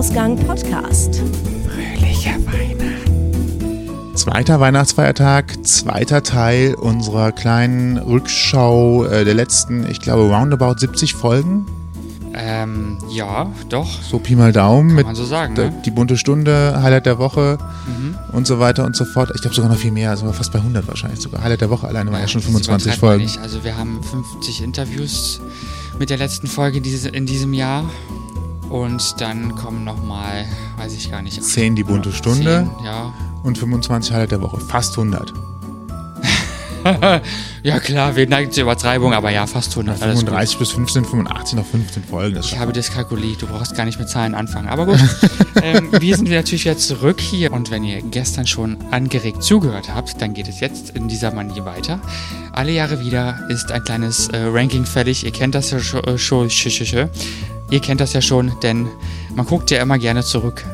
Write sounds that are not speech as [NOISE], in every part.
Ausgang Podcast. Fröhliche Weihnachten. Zweiter Weihnachtsfeiertag, zweiter Teil unserer kleinen Rückschau äh, der letzten, ich glaube, roundabout 70 Folgen. Ähm, ja, doch. So Pi mal Daumen Kann mit man so sagen, der, ne? die bunte Stunde, Highlight der Woche Mhm. und so weiter und so fort. Ich glaube sogar noch viel mehr, also fast bei 100 wahrscheinlich sogar. Highlight der Woche alleine waren ja schon das 25 übertreibt man Folgen. Also wir haben 50 Interviews mit der letzten Folge in diesem Jahr. Und dann kommen nochmal, weiß ich gar nicht. 10 die bunte Stunde. 10, ja. Und 25 Highlight der Woche, fast 100. [LAUGHS] ja klar, wir neigen zur Übertreibung, aber ja, fast 100. Alles gut. 35 bis 15, 85 noch 15 Folgen. Das Ich habe Dyskalkulie, du brauchst gar nicht mit Zahlen anfangen. Aber gut, [LAUGHS] ähm, wir sind natürlich wieder zurück hier. Und wenn ihr gestern schon angeregt zugehört habt, dann geht es jetzt in dieser Manier weiter. Alle Jahre wieder ist ein kleines äh, Ranking fällig. Ihr kennt das ja schon. Äh, ihr kennt das ja schon, denn man guckt ja immer gerne zurück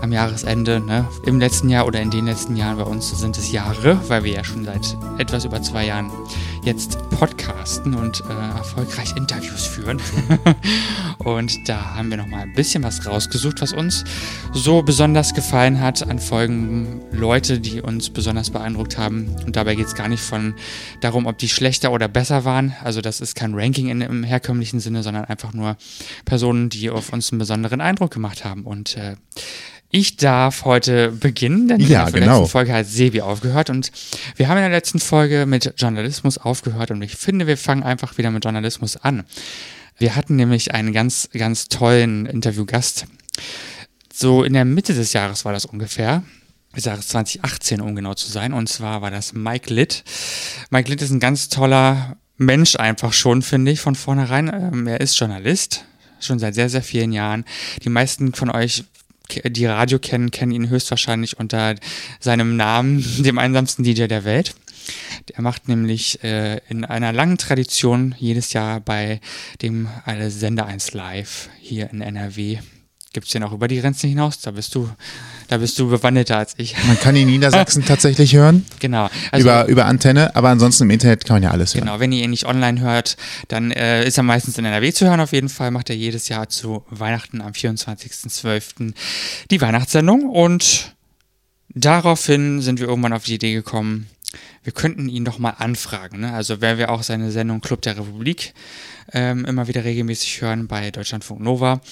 am Jahresende, ne? im letzten Jahr oder in den letzten Jahren. Bei uns sind es Jahre, weil wir ja schon seit etwas über zwei Jahren jetzt podcasten und äh, erfolgreich Interviews führen. [LAUGHS] und da haben wir nochmal ein bisschen was rausgesucht, was uns so besonders gefallen hat an Folgen, Leute, die uns besonders beeindruckt haben. Und dabei geht es gar nicht von darum, ob die schlechter oder besser waren. Also das ist kein Ranking in, im herkömmlichen Sinne, sondern einfach nur Personen, die auf uns einen besonderen Eindruck gemacht haben. Und äh, ich darf heute beginnen, denn Ja, in der genau. letzten Folge hat Sebi aufgehört und wir haben in der letzten Folge mit Journalismus aufgehört und ich finde, wir fangen einfach wieder mit Journalismus an. Wir hatten nämlich einen ganz, ganz tollen Interviewgast. So in der Mitte des Jahres war das ungefähr. Des Jahres 2018, um genau zu sein. Und zwar war das Mike Litt. Mike Litt ist ein ganz toller Mensch einfach schon, finde ich, von vornherein. Ähm, er ist Journalist, schon seit sehr, sehr vielen Jahren. Die meisten von euch die Radio kennen, kennen ihn höchstwahrscheinlich unter seinem Namen, [LAUGHS] dem einsamsten DJ der Welt. Er macht nämlich äh, in einer langen Tradition jedes Jahr bei dem alle Sender 1 Live hier in NRW. Gibt es den auch über die Grenzen hinaus? Da bist du, da bist du bewandelter als ich. Man kann ihn in Niedersachsen [LAUGHS] tatsächlich hören, Genau. Also, über, über Antenne, aber ansonsten im Internet kann man ja alles hören. Genau, wenn ihr ihn nicht online hört, dann äh, ist er meistens in NRW zu hören auf jeden Fall. Macht er jedes Jahr zu Weihnachten am 24.12. die Weihnachtssendung. Und daraufhin sind wir irgendwann auf die Idee gekommen, wir könnten ihn doch mal anfragen. Ne? Also wer wir auch seine Sendung Club der Republik ähm, immer wieder regelmäßig hören bei Deutschlandfunk Nova.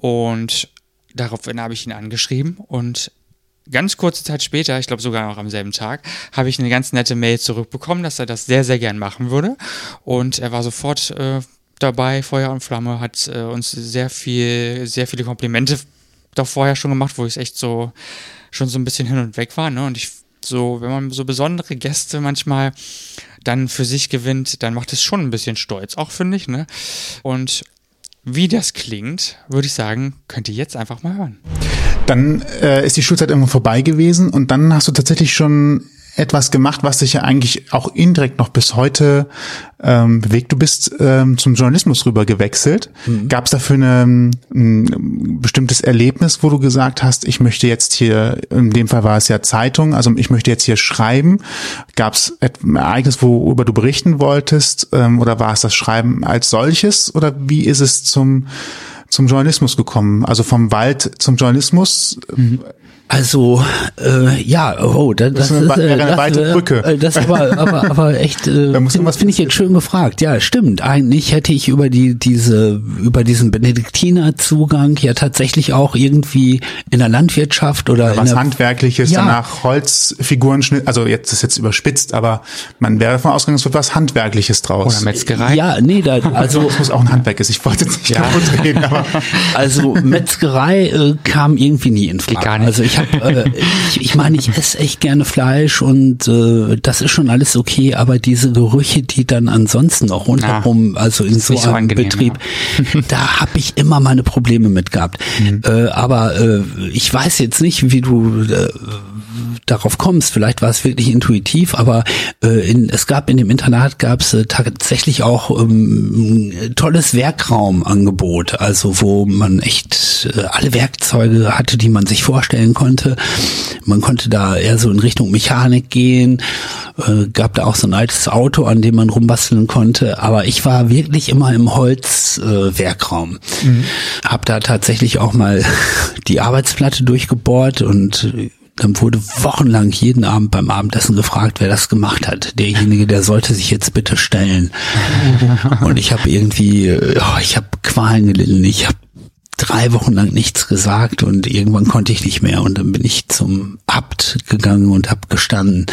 Und daraufhin habe ich ihn angeschrieben und ganz kurze Zeit später, ich glaube sogar noch am selben Tag, habe ich eine ganz nette Mail zurückbekommen, dass er das sehr, sehr gern machen würde. Und er war sofort äh, dabei, Feuer und Flamme, hat äh, uns sehr viel, sehr viele Komplimente doch vorher schon gemacht, wo ich echt so schon so ein bisschen hin und weg war. Ne? Und ich so, wenn man so besondere Gäste manchmal dann für sich gewinnt, dann macht es schon ein bisschen stolz, auch finde ich. Ne? Und wie das klingt, würde ich sagen, könnt ihr jetzt einfach mal hören. Dann äh, ist die Schulzeit irgendwann vorbei gewesen und dann hast du tatsächlich schon etwas gemacht, was dich ja eigentlich auch indirekt noch bis heute ähm, bewegt. Du bist ähm, zum Journalismus rüber gewechselt. Gab es dafür eine, ein bestimmtes Erlebnis, wo du gesagt hast, ich möchte jetzt hier, in dem Fall war es ja Zeitung, also ich möchte jetzt hier schreiben. Gab es ein Ereignis, worüber du berichten wolltest, ähm, oder war es das Schreiben als solches? Oder wie ist es zum zum Journalismus gekommen? Also vom Wald zum Journalismus? Also, äh, ja, oh, das, Das ist eine ist, äh, eine das, weite äh, Brücke. äh, Das aber, aber, aber echt, äh, [LAUGHS] Da muss finde find ich jetzt schön gefragt. Ja, stimmt. Eigentlich hätte ich über die, diese, über diesen Benediktinerzugang ja tatsächlich auch irgendwie in der Landwirtschaft oder in was der, Handwerkliches, Ja. danach Holzfiguren, also jetzt ist jetzt überspitzt, aber man wäre davon ausgegangen, es wird was Handwerkliches draus. Oder Metzgerei. ja, nee, da, [LAUGHS] also, Es muss auch ein Handwerk ist. Ich wollte jetzt nicht kaputt reden, aber [LAUGHS] Also Metzgerei äh, kam irgendwie nie in Frage. gar nicht. Also ich habe, äh, ich, ich meine, ich esse echt gerne Fleisch und äh, das ist schon alles okay, aber diese Gerüche, die dann ansonsten noch rundherum, also in so so einem angenehm, Betrieb, [LAUGHS] da habe ich immer meine Probleme mit gehabt. Äh, aber äh, ich weiß jetzt nicht, wie du äh, darauf kommst. Vielleicht war es wirklich intuitiv, aber äh, in, es gab in dem Internat gab es äh, tatsächlich auch ähm, ein tolles Werkraumangebot, also wo man echt äh, alle Werkzeuge hatte, die man sich vorstellen konnte. Konnte. Man konnte da eher so in Richtung Mechanik gehen, äh, gab da auch so ein altes Auto, an dem man rumbasteln konnte. Aber ich war wirklich immer im Holzwerkraum. Äh, mhm. Hab da tatsächlich auch mal [LAUGHS] die Arbeitsplatte durchgebohrt und dann wurde wochenlang jeden Abend beim Abendessen gefragt, wer das gemacht hat. Derjenige, der sollte sich jetzt bitte stellen. [LAUGHS] Und ich habe irgendwie, oh, ich habe Qualen gelitten, ich habe drei Wochen lang nichts gesagt und irgendwann konnte ich nicht mehr. Und dann bin ich zum Abt gegangen und habe gestanden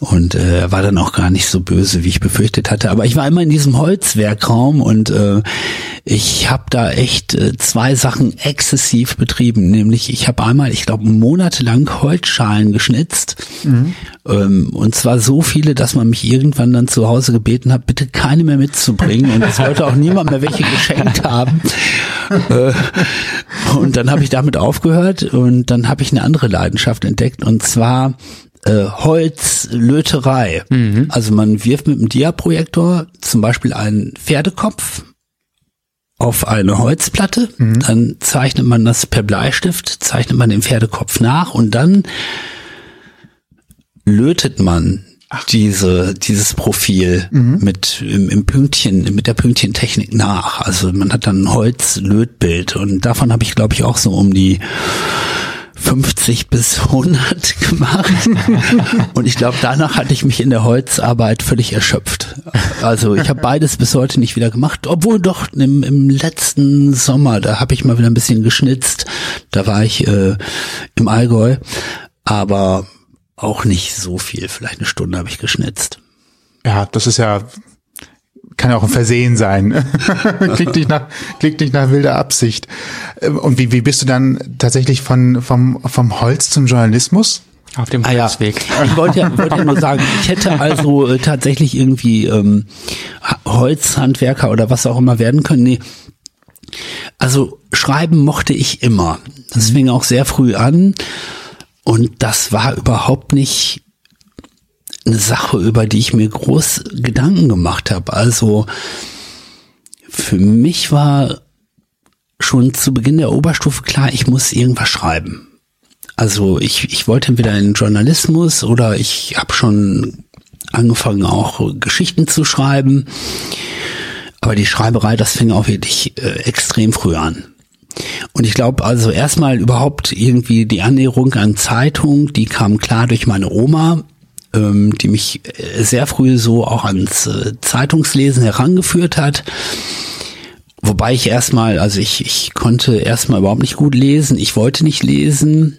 und äh, er war dann auch gar nicht so böse, wie ich befürchtet hatte. Aber ich war immer in diesem Holzwerkraum und äh, ich habe da echt äh, zwei Sachen exzessiv betrieben. Nämlich ich habe einmal, ich glaube, monatelang Holzschalen geschnitzt mhm. ähm, und zwar so viele, dass man mich irgendwann dann zu Hause gebeten hat, bitte keine mehr mitzubringen und es wollte auch niemand mehr welche geschenkt haben. Äh, und dann habe ich damit aufgehört und dann habe ich eine andere Leidenschaft entdeckt und zwar äh, Holzlöterei. Mhm. Also man wirft mit dem Diaprojektor zum Beispiel einen Pferdekopf auf eine Holzplatte, mhm. dann zeichnet man das per Bleistift, zeichnet man den Pferdekopf nach und dann lötet man Ach. diese dieses Profil mhm. mit im, im, Pünktchen mit der Pünktchentechnik nach. Also man hat dann ein Holzlötbild und davon habe ich glaube ich auch so um die 50 bis 100 [LAUGHS] gemacht. Und ich glaube, danach hatte ich mich in der Holzarbeit völlig erschöpft. Also ich habe beides bis heute nicht wieder gemacht, obwohl doch im, im letzten Sommer, da habe ich mal wieder ein bisschen geschnitzt. Da war ich äh, im Allgäu, aber auch nicht so viel. Vielleicht eine Stunde habe ich geschnitzt. Ja, das ist ja kann ja auch ein Versehen sein. [LAUGHS] klingt nicht nach, klingt nicht nach wilder Absicht. Ähm, und wie, wie bist du dann tatsächlich von, vom, vom Holz zum Journalismus? Auf dem Holzweg. Ah, ja. Ich wollte ja, wollte ja nur sagen, ich hätte also äh, tatsächlich irgendwie ähm, Holzhandwerker oder was auch immer werden können. Nee. Also schreiben mochte ich immer. Das fing auch sehr früh an. Und das war überhaupt nicht eine Sache, über die ich mir groß Gedanken gemacht habe. Also für mich war schon zu Beginn der Oberstufe klar, ich muss irgendwas schreiben. Also ich, ich wollte entweder in Journalismus oder ich habe schon angefangen auch Geschichten zu schreiben. Aber die Schreiberei, das fing auch wirklich äh, extrem früh an. Und ich glaube also erstmal überhaupt irgendwie die Annäherung an Zeitung, die kam klar durch meine Oma, ähm, die mich äh, sehr früh so auch ans äh, Zeitungslesen herangeführt hat. Wobei ich erstmal, also ich, ich konnte erstmal überhaupt nicht gut lesen. Ich wollte nicht lesen.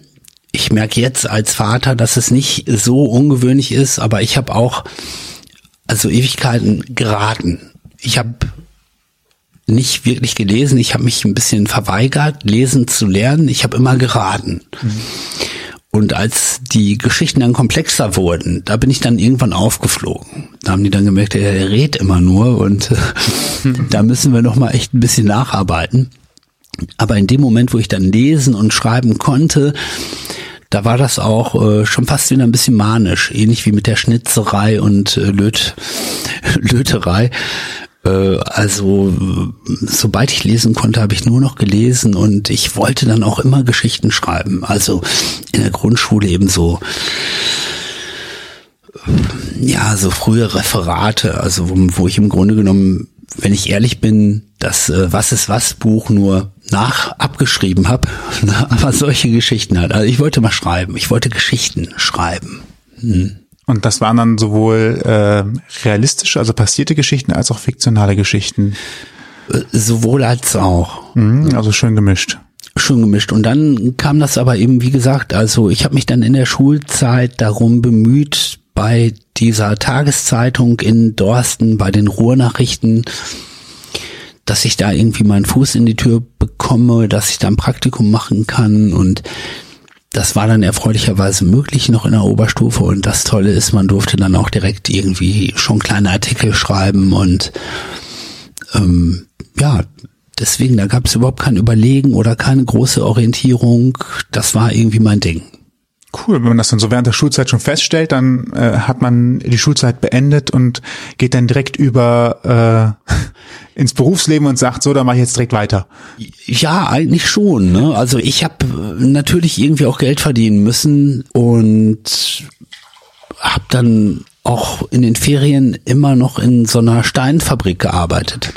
Ich merke jetzt als Vater, dass es nicht so ungewöhnlich ist, aber ich habe auch also Ewigkeiten geraten. Ich habe nicht wirklich gelesen. Ich habe mich ein bisschen verweigert, lesen zu lernen. Ich habe immer geraten. Mhm. Und als die Geschichten dann komplexer wurden, da bin ich dann irgendwann aufgeflogen. Da haben die dann gemerkt, er redet immer nur und [LAUGHS] da müssen wir noch mal echt ein bisschen nacharbeiten. Aber in dem Moment, wo ich dann lesen und schreiben konnte, da war das auch äh, schon fast wieder ein bisschen manisch, ähnlich wie mit der Schnitzerei und äh, Löt [LAUGHS] Löterei. Äh, also sobald ich lesen konnte, habe ich nur noch gelesen und ich wollte dann auch immer Geschichten schreiben. Also in der Grundschule eben so ja, so frühe Referate, also wo, wo ich im Grunde genommen, wenn ich ehrlich bin, das äh, Was ist was Buch nur nach abgeschrieben habe, [LAUGHS] aber solche Geschichten halt. Also ich wollte mal schreiben, ich wollte Geschichten schreiben. Hm. Und das waren dann sowohl äh, realistische, also passierte Geschichten, als auch fiktionale Geschichten. Äh, sowohl als auch. Mhm, also schön gemischt. Schön gemischt. Und dann kam das aber eben, wie gesagt, also ich habe mich dann in der Schulzeit darum bemüht, bei dieser Tageszeitung in Dorsten, bei den Ruhrnachrichten, dass ich da irgendwie meinen Fuß in die Tür bekomme, dass ich da ein Praktikum machen kann und das war dann erfreulicherweise möglich noch in der Oberstufe und das Tolle ist, man durfte dann auch direkt irgendwie schon kleine Artikel schreiben und ähm, ja, deswegen, da gab es überhaupt kein Überlegen oder keine große Orientierung. Das war irgendwie mein Ding. Cool, wenn man das dann so während der Schulzeit schon feststellt, dann äh, hat man die Schulzeit beendet und geht dann direkt über äh, [LAUGHS] ins Berufsleben und sagt, so, da mache ich jetzt direkt weiter? Ja, eigentlich schon. Ne? Also ich habe natürlich irgendwie auch Geld verdienen müssen und habe dann auch in den Ferien immer noch in so einer Steinfabrik gearbeitet.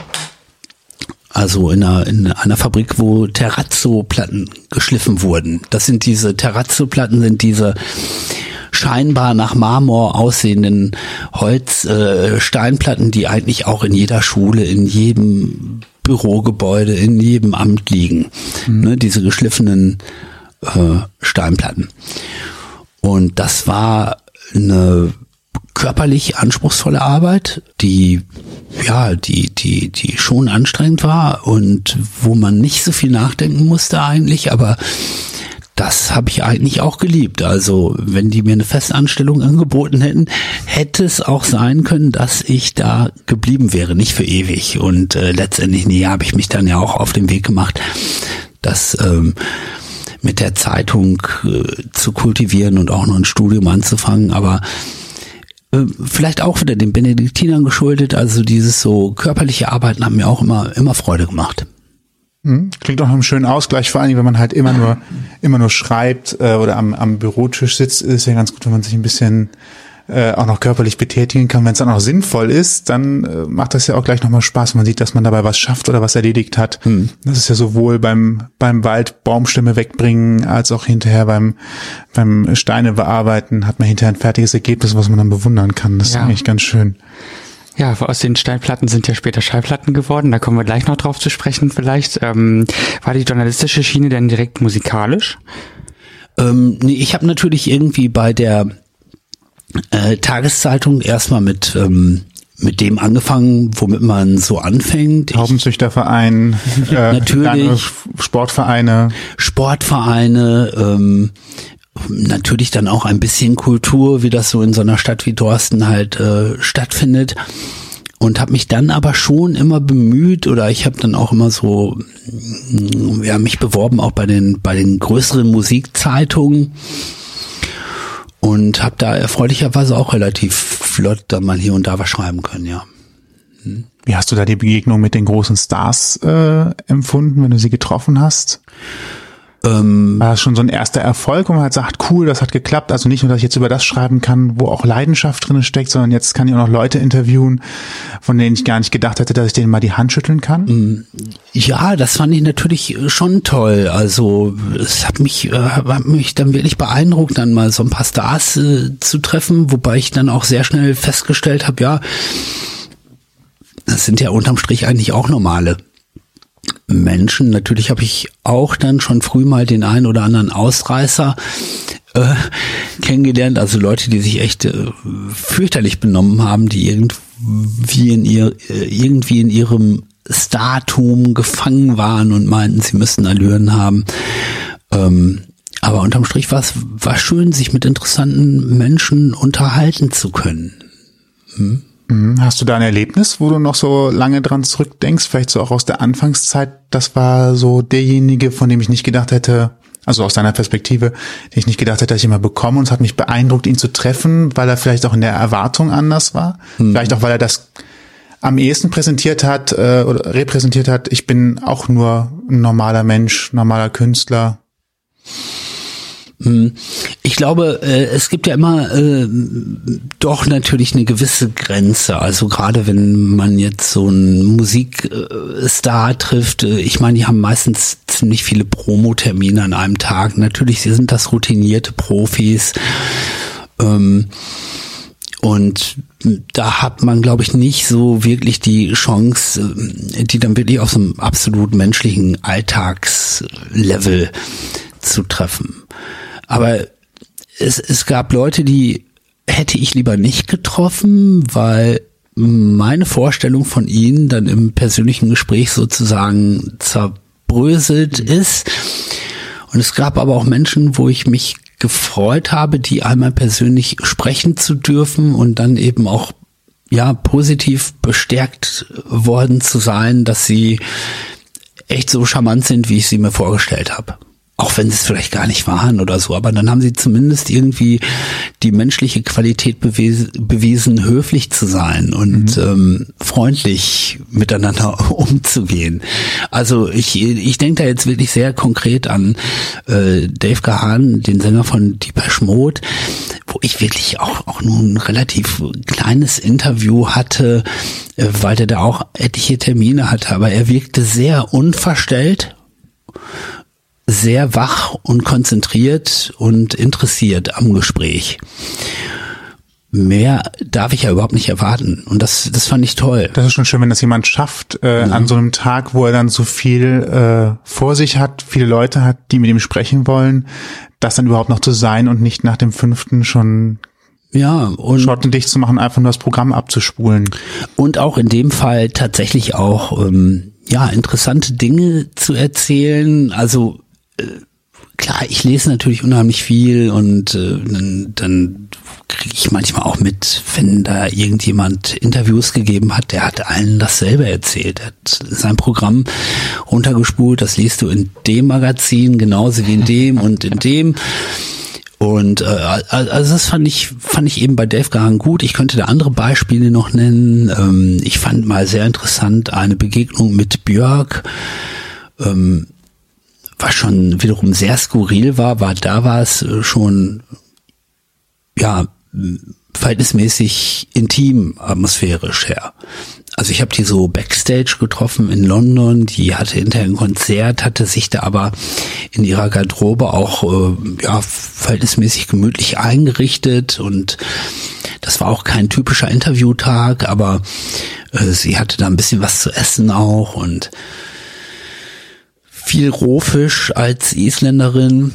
Also in einer, in einer Fabrik, wo Terrazzo-Platten geschliffen wurden. Das sind diese Terrazzo-Platten, sind diese scheinbar nach Marmor aussehenden Holz-Steinplatten, äh, die eigentlich auch in jeder Schule, in jedem Bürogebäude, in jedem Amt liegen. Mhm. Ne, diese geschliffenen äh, Steinplatten. Und das war eine körperlich anspruchsvolle Arbeit, die ja, die die die schon anstrengend war und wo man nicht so viel nachdenken musste eigentlich, aber das habe ich eigentlich auch geliebt. Also wenn die mir eine Festanstellung angeboten hätten, hätte es auch sein können, dass ich da geblieben wäre, nicht für ewig. Und äh, letztendlich, nee, habe ich mich dann ja auch auf den Weg gemacht, das ähm, mit der Zeitung äh, zu kultivieren und auch noch ein Studium anzufangen. Aber vielleicht auch wieder den Benediktinern geschuldet. Also dieses so körperliche Arbeiten haben mir auch immer immer Freude gemacht. Hm, klingt auch nach einem schönen Ausgleich, vor allem wenn man halt immer nur, immer nur schreibt äh, oder am, am Bürotisch sitzt, ist ja ganz gut, wenn man sich ein bisschen äh, auch noch körperlich betätigen kann. Wenn es dann auch sinnvoll ist, dann äh, macht das ja auch gleich nochmal Spaß, man sieht, dass man dabei was schafft oder was erledigt hat. Hm. Das ist ja sowohl beim, beim Wald Baumstämme wegbringen, als auch hinterher beim, beim Steine bearbeiten, hat man hinterher ein fertiges Ergebnis, was man dann bewundern kann. Das ja. ist eigentlich ganz schön. Ja, aus den Steinplatten sind ja später Schallplatten geworden. Da kommen wir gleich noch drauf zu sprechen vielleicht. Ähm, war die journalistische Schiene denn direkt musikalisch? Ähm, nee, ich habe natürlich irgendwie bei der äh, Tageszeitung erstmal mit ähm, mit dem angefangen, womit man so anfängt. Haubenzüchterverein, [LAUGHS] äh, natürlich Sportvereine, Sportvereine, ähm, natürlich dann auch ein bisschen Kultur, wie das so in so einer Stadt wie Dorsten halt äh, stattfindet. Und habe mich dann aber schon immer bemüht oder ich habe dann auch immer so mm, ja mich beworben auch bei den bei den größeren Musikzeitungen und habe da erfreulicherweise auch relativ flott dann mal hier und da was schreiben können, ja. Hm. Wie hast du da die Begegnung mit den großen Stars äh, empfunden, wenn du sie getroffen hast? Ähm, War das schon so ein erster Erfolg, wo man halt sagt, cool, das hat geklappt. Also nicht nur, dass ich jetzt über das schreiben kann, wo auch Leidenschaft drin steckt, sondern jetzt kann ich auch noch Leute interviewen, von denen ich gar nicht gedacht hätte, dass ich denen mal die Hand schütteln kann. Mm, ja, das fand ich natürlich schon toll. Also es hat mich, äh, hat mich dann wirklich beeindruckt, dann mal so ein paar Stars äh, zu treffen, wobei ich dann auch sehr schnell festgestellt habe, ja, das sind ja unterm Strich eigentlich auch normale Menschen. Natürlich habe ich auch dann schon früh mal den einen oder anderen Ausreißer äh, kennengelernt, also Leute, die sich echt äh, fürchterlich benommen haben, die irgendwie in ihr äh, irgendwie in ihrem Startum gefangen waren und meinten, sie müssten Allüren haben. Ähm, aber unterm Strich war es war schön, sich mit interessanten Menschen unterhalten zu können. Hm? Mhm. Hast du da ein Erlebnis, wo du noch so lange dran zurückdenkst, vielleicht so auch aus der Anfangszeit, das war so derjenige, von dem ich nicht gedacht hätte, also aus deiner Perspektive, den ich nicht gedacht hätte, dass ich ihn mal bekomme und es hat mich beeindruckt, ihn zu treffen, weil er vielleicht auch in der Erwartung anders war, mhm. vielleicht auch, weil er das am ehesten präsentiert hat äh, oder repräsentiert hat, ich bin auch nur ein normaler Mensch, normaler Künstler. Hm. Ich glaube, äh, es gibt ja immer äh, doch natürlich eine gewisse Grenze. Also gerade wenn man jetzt so einen Musikstar trifft, äh, ich meine, die haben meistens ziemlich viele Promotermine an einem Tag. Natürlich sind das routinierte Profis. Ähm, und da hat man, glaube ich, nicht so wirklich die Chance, die dann wirklich auf so einem absolut menschlichen Alltagslevel zu treffen. Aber es, es gab Leute, die hätte ich lieber nicht getroffen, weil meine Vorstellung von ihnen dann im persönlichen Gespräch sozusagen zerbröselt ist. Und es gab aber auch Menschen, wo ich mich gefreut habe, die einmal persönlich sprechen zu dürfen und dann eben auch ja positiv bestärkt worden zu sein, dass sie echt so charmant sind, wie ich sie mir vorgestellt habe. Auch wenn sie es vielleicht gar nicht waren oder so, aber dann haben sie zumindest irgendwie die menschliche Qualität bewiesen, bewiesen höflich zu sein und mhm. ähm, freundlich miteinander [LAUGHS] umzugehen. Also ich, ich denke da jetzt wirklich sehr konkret an äh, Dave Gahan, den Sänger von Deepesh Mode, wo ich wirklich auch, auch nur ein relativ kleines Interview hatte, äh, weil der da auch etliche Termine hatte, aber er wirkte sehr unverstellt sehr wach und konzentriert und interessiert am Gespräch. Mehr darf ich ja überhaupt nicht erwarten. Und das, das fand ich toll. Das ist schon schön, wenn das jemand schafft, äh, ja. an so einem Tag, wo er dann so viel äh, vor sich hat, viele Leute hat, die mit ihm sprechen wollen, das dann überhaupt noch zu sein und nicht nach dem fünften schon ja, und schottendicht zu machen, einfach nur das Programm abzuspulen. Und auch in dem Fall tatsächlich auch ähm, ja interessante Dinge zu erzählen. Also klar, ich lese natürlich unheimlich viel und äh, dann, dann kriege ich manchmal auch mit, wenn da irgendjemand Interviews gegeben hat, der hat allen dasselbe erzählt. Er hat sein Programm runtergespult, das liest du in dem Magazin genauso wie in dem [LAUGHS] und in dem. Und äh, also das fand ich fand ich eben bei Dave Gahan gut. Ich könnte da andere Beispiele noch nennen. Ähm, ich fand mal sehr interessant eine Begegnung mit Björk. Ähm, was schon wiederum sehr skurril war, war da war es äh, schon ja verhältnismäßig intim atmosphärisch her. Also ich habe die so backstage getroffen in London, die hatte hinterher ein Konzert, hatte sich da aber in ihrer Garderobe auch äh, ja verhältnismäßig gemütlich eingerichtet und das war auch kein typischer Interviewtag, aber äh, sie hatte da ein bisschen was zu essen auch und viel Rohfisch als Isländerin,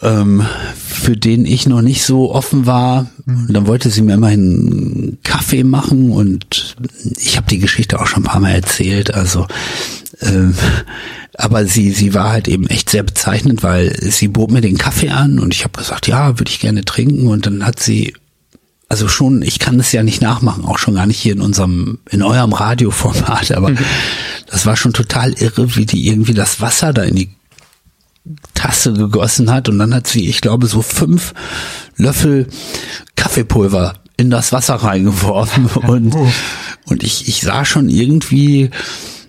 ähm, für den ich noch nicht so offen war. Und dann wollte sie mir immerhin Kaffee machen und ich habe die Geschichte auch schon ein paar Mal erzählt. Also ähm, aber sie sie war halt eben echt sehr bezeichnend, weil sie bot mir den Kaffee an und ich habe gesagt, ja, würde ich gerne trinken und dann hat sie also schon, ich kann es ja nicht nachmachen, auch schon gar nicht hier in unserem, in eurem Radioformat, aber mhm. das war schon total irre, wie die irgendwie das Wasser da in die Tasse gegossen hat und dann hat sie, ich glaube, so fünf Löffel Kaffeepulver in das Wasser reingeworfen [LAUGHS] und, oh. und ich, ich sah schon irgendwie,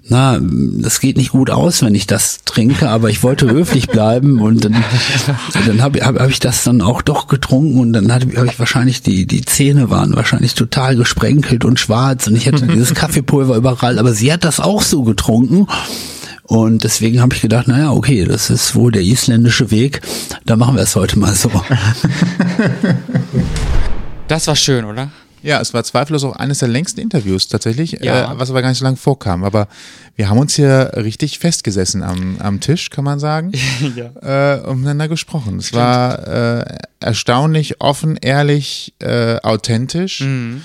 na, das geht nicht gut aus, wenn ich das trinke, aber ich wollte höflich bleiben und dann, dann habe hab, hab ich das dann auch doch getrunken und dann habe hab ich wahrscheinlich, die, die Zähne waren wahrscheinlich total gesprenkelt und schwarz und ich hatte [LAUGHS] dieses Kaffeepulver überall, aber sie hat das auch so getrunken. Und deswegen habe ich gedacht, naja, okay, das ist wohl der isländische Weg. Da machen wir es heute mal so. [LAUGHS] Das war schön, oder? Ja, es war zweifellos auch eines der längsten Interviews tatsächlich, ja. äh, was aber gar nicht so lange vorkam. Aber wir haben uns hier richtig festgesessen am, am Tisch, kann man sagen, [LAUGHS] ja. äh, umeinander gesprochen. Es Stimmt. war äh, erstaunlich offen, ehrlich, äh, authentisch. Mhm.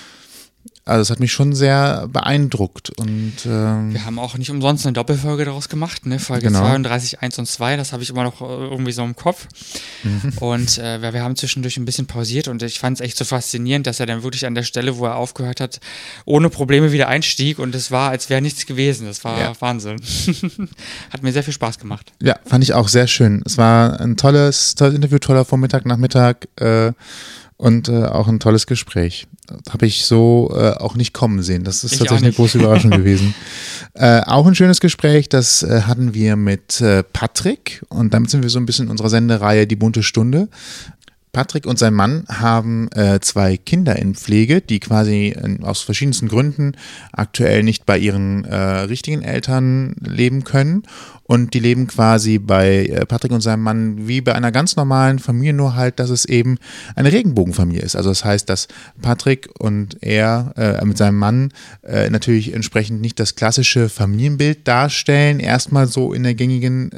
Also es hat mich schon sehr beeindruckt und ähm, wir haben auch nicht umsonst eine Doppelfolge daraus gemacht, ne? Folge genau. 32, 1 und 2, das habe ich immer noch äh, irgendwie so im Kopf. Mhm. Und äh, wir, wir haben zwischendurch ein bisschen pausiert und ich fand es echt so faszinierend, dass er dann wirklich an der Stelle, wo er aufgehört hat, ohne Probleme wieder einstieg und es war, als wäre nichts gewesen. Das war ja. Wahnsinn. [LAUGHS] hat mir sehr viel Spaß gemacht. Ja, fand ich auch sehr schön. Es war ein tolles, tolles Interview, toller Vormittag, Nachmittag. Äh, und äh, auch ein tolles Gespräch. Habe ich so äh, auch nicht kommen sehen. Das ist ich tatsächlich eine große Überraschung [LAUGHS] gewesen. Äh, auch ein schönes Gespräch, das äh, hatten wir mit äh, Patrick und damit sind wir so ein bisschen in unserer Sendereihe Die bunte Stunde. Patrick und sein Mann haben äh, zwei Kinder in Pflege, die quasi äh, aus verschiedensten Gründen aktuell nicht bei ihren äh, richtigen Eltern leben können. Und die leben quasi bei äh, Patrick und seinem Mann wie bei einer ganz normalen Familie, nur halt, dass es eben eine Regenbogenfamilie ist. Also das heißt, dass Patrick und er äh, mit seinem Mann äh, natürlich entsprechend nicht das klassische Familienbild darstellen, erstmal so in der gängigen,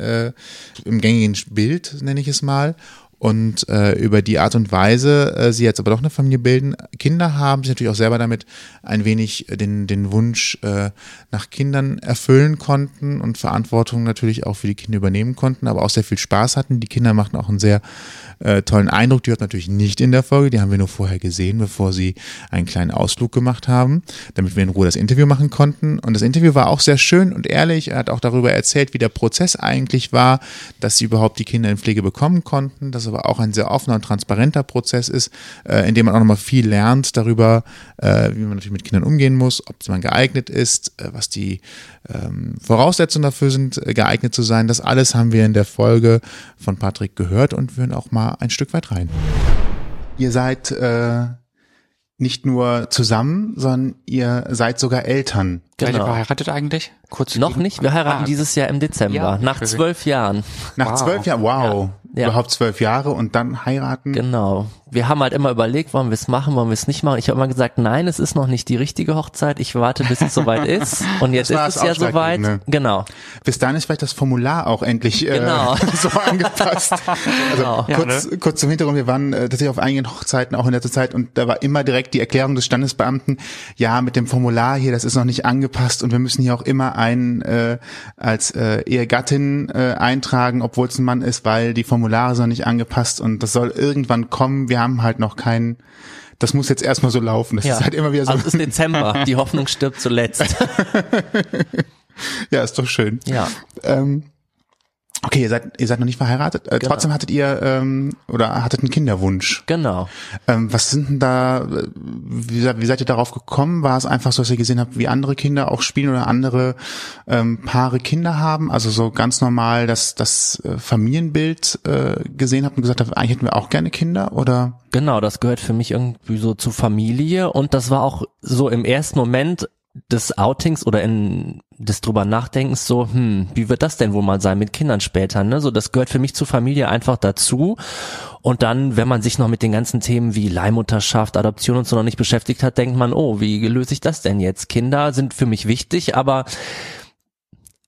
im gängigen Bild, nenne ich es mal und äh, über die Art und Weise, äh, sie jetzt aber doch eine Familie bilden, Kinder haben, sich natürlich auch selber damit ein wenig den, den Wunsch äh, nach Kindern erfüllen konnten und Verantwortung natürlich auch für die Kinder übernehmen konnten, aber auch sehr viel Spaß hatten. Die Kinder machten auch einen sehr äh, tollen Eindruck. Die hört natürlich nicht in der Folge, die haben wir nur vorher gesehen, bevor sie einen kleinen Ausflug gemacht haben, damit wir in Ruhe das Interview machen konnten. Und das Interview war auch sehr schön und ehrlich. Er hat auch darüber erzählt, wie der Prozess eigentlich war, dass sie überhaupt die Kinder in Pflege bekommen konnten, dass aber auch ein sehr offener und transparenter Prozess ist, äh, in dem man auch nochmal viel lernt darüber, äh, wie man natürlich mit Kindern umgehen muss, ob man geeignet ist, äh, was die ähm, Voraussetzungen dafür sind, äh, geeignet zu sein. Das alles haben wir in der Folge von Patrick gehört und würden auch mal ein Stück weit rein. Ihr seid äh, nicht nur zusammen, sondern ihr seid sogar Eltern. Seid ihr Genau. verheiratet eigentlich? Kurz Noch nicht, wir heiraten Ah, dieses Jahr im Dezember, Ja, nach zwölf Jahren. Nach Wow. zwölf Jahren, wow, Ja. überhaupt zwölf Jahre und dann heiraten. Genau. Wir haben halt immer überlegt, wollen wir es machen, wollen wir es nicht machen. Ich habe immer gesagt, nein, es ist noch nicht die richtige Hochzeit. Ich warte, bis es soweit [LAUGHS] ist. Und jetzt ist es ja soweit. Ausschlaggebende. Genau. Bis dahin ist vielleicht das Formular auch endlich äh, Genau. [LAUGHS] so angepasst. Also Genau. Ja, kurz, kurz zum Hintergrund, wir waren äh, tatsächlich auf einigen Hochzeiten auch in letzter Zeit und da war immer direkt die Erklärung des Standesbeamten, ja, mit dem Formular hier, das ist noch nicht angepasst und wir müssen hier auch immer einen äh, als äh, Ehegattin äh, eintragen, obwohl es ein Mann ist, weil die Formulare sind nicht angepasst und das soll irgendwann kommen. Wir haben halt noch keinen das muss jetzt erstmal so laufen. Das Ja. ist halt immer wieder so. Also es ist Dezember. [LAUGHS] Die Hoffnung stirbt zuletzt. [LAUGHS] ja, ist doch schön. Ja. Ähm, okay, ihr seid, ihr seid noch nicht verheiratet. Äh, Genau. Trotzdem hattet ihr ähm, oder hattet einen Kinderwunsch. Genau. Ähm, was sind denn da, wie, seid- wie seid ihr darauf gekommen? War es einfach so, dass ihr gesehen habt, wie andere Kinder auch spielen oder andere ähm, Paare Kinder haben? Also so ganz normal das, das äh, Familienbild äh, gesehen habt und gesagt habt, eigentlich hätten wir auch gerne Kinder oder? Genau, das gehört für mich irgendwie so zur Familie und das war auch so im ersten Moment des Outings oder in des drüber Nachdenkens so, hm, wie wird das denn wohl mal sein mit Kindern später, ne? So, das gehört für mich zur Familie einfach dazu. Und dann, wenn man sich noch mit den ganzen Themen wie Leihmutterschaft, Adoption und so noch nicht beschäftigt hat, denkt man, oh, wie löse ich das denn jetzt? Kinder sind für mich wichtig, aber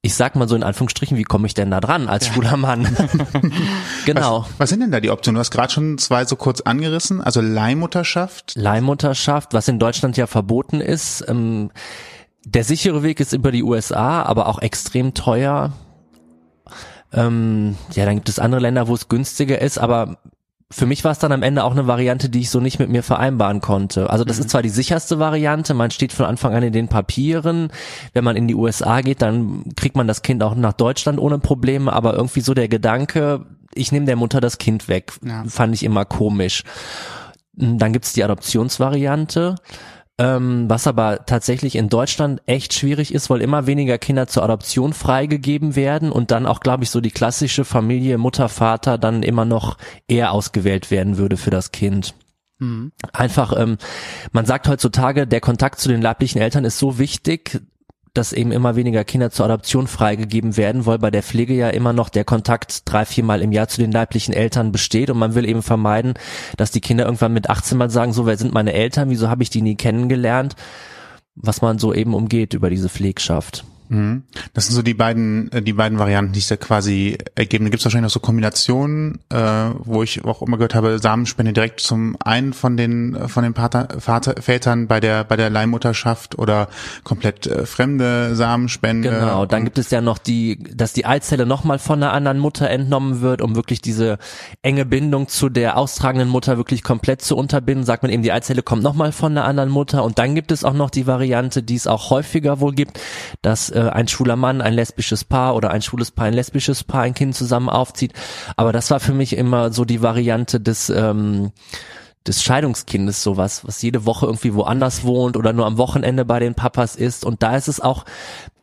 ich sag mal so in Anführungsstrichen, wie komme ich denn da dran als schwuler Mann? [LAUGHS] [LAUGHS] genau. Was, was sind denn da die Optionen? Du hast gerade schon zwei so kurz angerissen, also Leihmutterschaft. Leihmutterschaft, was in Deutschland ja verboten ist. Ähm, der sichere Weg ist über die USA, aber auch extrem teuer. Ähm, ja, dann gibt es andere Länder, wo es günstiger ist, aber für mich war es dann am Ende auch eine Variante, die ich so nicht mit mir vereinbaren konnte. Also das ist zwar die sicherste Variante, man steht von Anfang an in den Papieren. Wenn man in die USA geht, dann kriegt man das Kind auch nach Deutschland ohne Probleme, aber irgendwie so der Gedanke, ich nehme der Mutter das Kind weg, Ja. fand ich immer komisch. Dann gibt's die Adoptionsvariante, ähm, was aber tatsächlich in Deutschland echt schwierig ist, weil immer weniger Kinder zur Adoption freigegeben werden und dann auch, glaube ich, so die klassische Familie Mutter, Vater dann immer noch eher ausgewählt werden würde für das Kind. Einfach, ähm, man sagt heutzutage, der Kontakt zu den leiblichen Eltern ist so wichtig, dass eben immer weniger Kinder zur Adoption freigegeben werden, weil bei der Pflege ja immer noch der Kontakt drei, viermal im Jahr zu den leiblichen Eltern besteht. Und man will eben vermeiden, dass die Kinder irgendwann mit 18 mal sagen, so, wer sind meine Eltern, wieso habe ich die nie kennengelernt, was man so eben umgeht über diese Pflegschaft. Mhm. Das sind so die beiden, äh, die beiden Varianten, die sich da quasi ergeben. Da gibt es wahrscheinlich noch so Kombinationen, äh, wo ich auch immer gehört habe, Samenspende direkt zum einen von den äh, von den Pater, Vater, Vätern bei der bei der Leihmutterschaft oder komplett äh, fremde Samenspende. Genau, dann gibt es ja noch die, dass die Eizelle nochmal von einer anderen Mutter entnommen wird, um wirklich diese enge Bindung zu der austragenden Mutter wirklich komplett zu unterbinden. Sagt man eben, die Eizelle kommt nochmal von einer anderen Mutter. Und dann gibt es auch noch die Variante, die es auch häufiger wohl gibt, dass äh, ein schwuler Mann ein lesbisches Paar oder ein schwules Paar ein lesbisches Paar ein Kind zusammen aufzieht. Aber das war für mich immer so die Variante des ähm, des Scheidungskindes sowas, was jede Woche irgendwie woanders wohnt oder nur am Wochenende bei den Papas ist. Und da ist es auch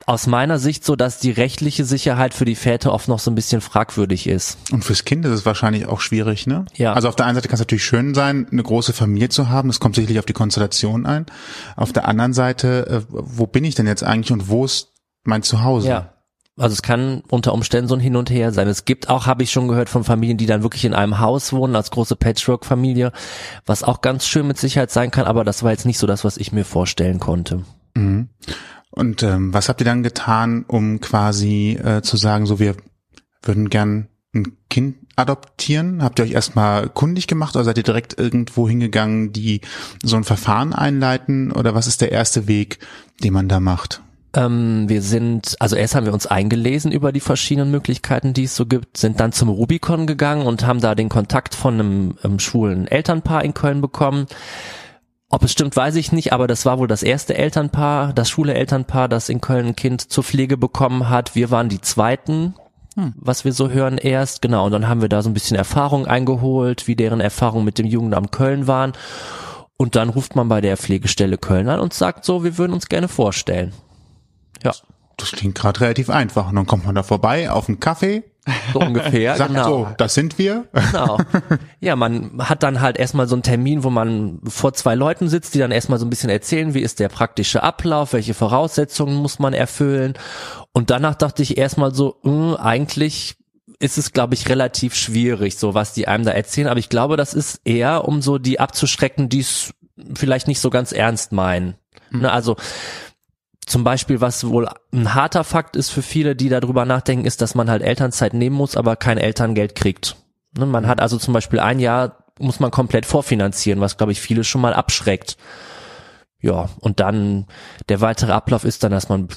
aus meiner Sicht so, dass die rechtliche Sicherheit für die Väter oft noch so ein bisschen fragwürdig ist. Und fürs Kind ist es wahrscheinlich auch schwierig, ne? Ja. Also auf der einen Seite kann es natürlich schön sein, eine große Familie zu haben. Das kommt sicherlich auf die Konstellation ein. Auf der anderen Seite, äh, wo bin ich denn jetzt eigentlich und wo ist mein Zuhause? Ja. Also es kann unter Umständen so ein Hin und Her sein. Es gibt auch, habe ich schon gehört, von Familien, die dann wirklich in einem Haus wohnen, als große Patchwork-Familie, was auch ganz schön mit Sicherheit sein kann, aber das war jetzt nicht so das, was ich mir vorstellen konnte. Mhm. Und ähm, was habt ihr dann getan, um quasi äh, zu sagen, so wir würden gern ein Kind adoptieren? Habt ihr euch erstmal kundig gemacht oder seid ihr direkt irgendwo hingegangen, die so ein Verfahren einleiten? Oder was ist der erste Weg, den man da macht? Ähm, wir sind, also erst haben wir uns eingelesen über die verschiedenen Möglichkeiten, die es so gibt, sind dann zum Rubicon gegangen und haben da den Kontakt von einem, einem schwulen Elternpaar in Köln bekommen. Ob es stimmt, weiß ich nicht, aber das war wohl das erste Elternpaar, das schwule Elternpaar, das in Köln ein Kind zur Pflege bekommen hat. Wir waren die zweiten, hm. was wir so hören erst. Genau, und dann haben wir da so ein bisschen Erfahrung eingeholt, wie deren Erfahrungen mit dem Jugendamt Köln waren. Und dann ruft man bei der Pflegestelle Köln an und sagt so, wir würden uns gerne vorstellen. Ja. Das klingt gerade relativ einfach. Und dann kommt man da vorbei auf einen Kaffee. So ungefähr, [LAUGHS] Sagt genau. so, das sind wir. Genau. Ja, man hat dann halt erstmal so einen Termin, wo man vor zwei Leuten sitzt, die dann erstmal so ein bisschen erzählen, wie ist der praktische Ablauf, welche Voraussetzungen muss man erfüllen. Und danach dachte ich erstmal so, mh, eigentlich ist es, glaube ich, relativ schwierig, so was die einem da erzählen. Aber ich glaube, das ist eher, um so die abzuschrecken, die es vielleicht nicht so ganz ernst meinen. Ne, also zum Beispiel, was wohl ein harter Fakt ist für viele, die darüber nachdenken, ist, dass man halt Elternzeit nehmen muss, aber kein Elterngeld kriegt. Ne, Man hat also zum Beispiel ein Jahr, muss man komplett vorfinanzieren, was, glaube ich, viele schon mal abschreckt. Ja, und dann der weitere Ablauf ist dann, dass man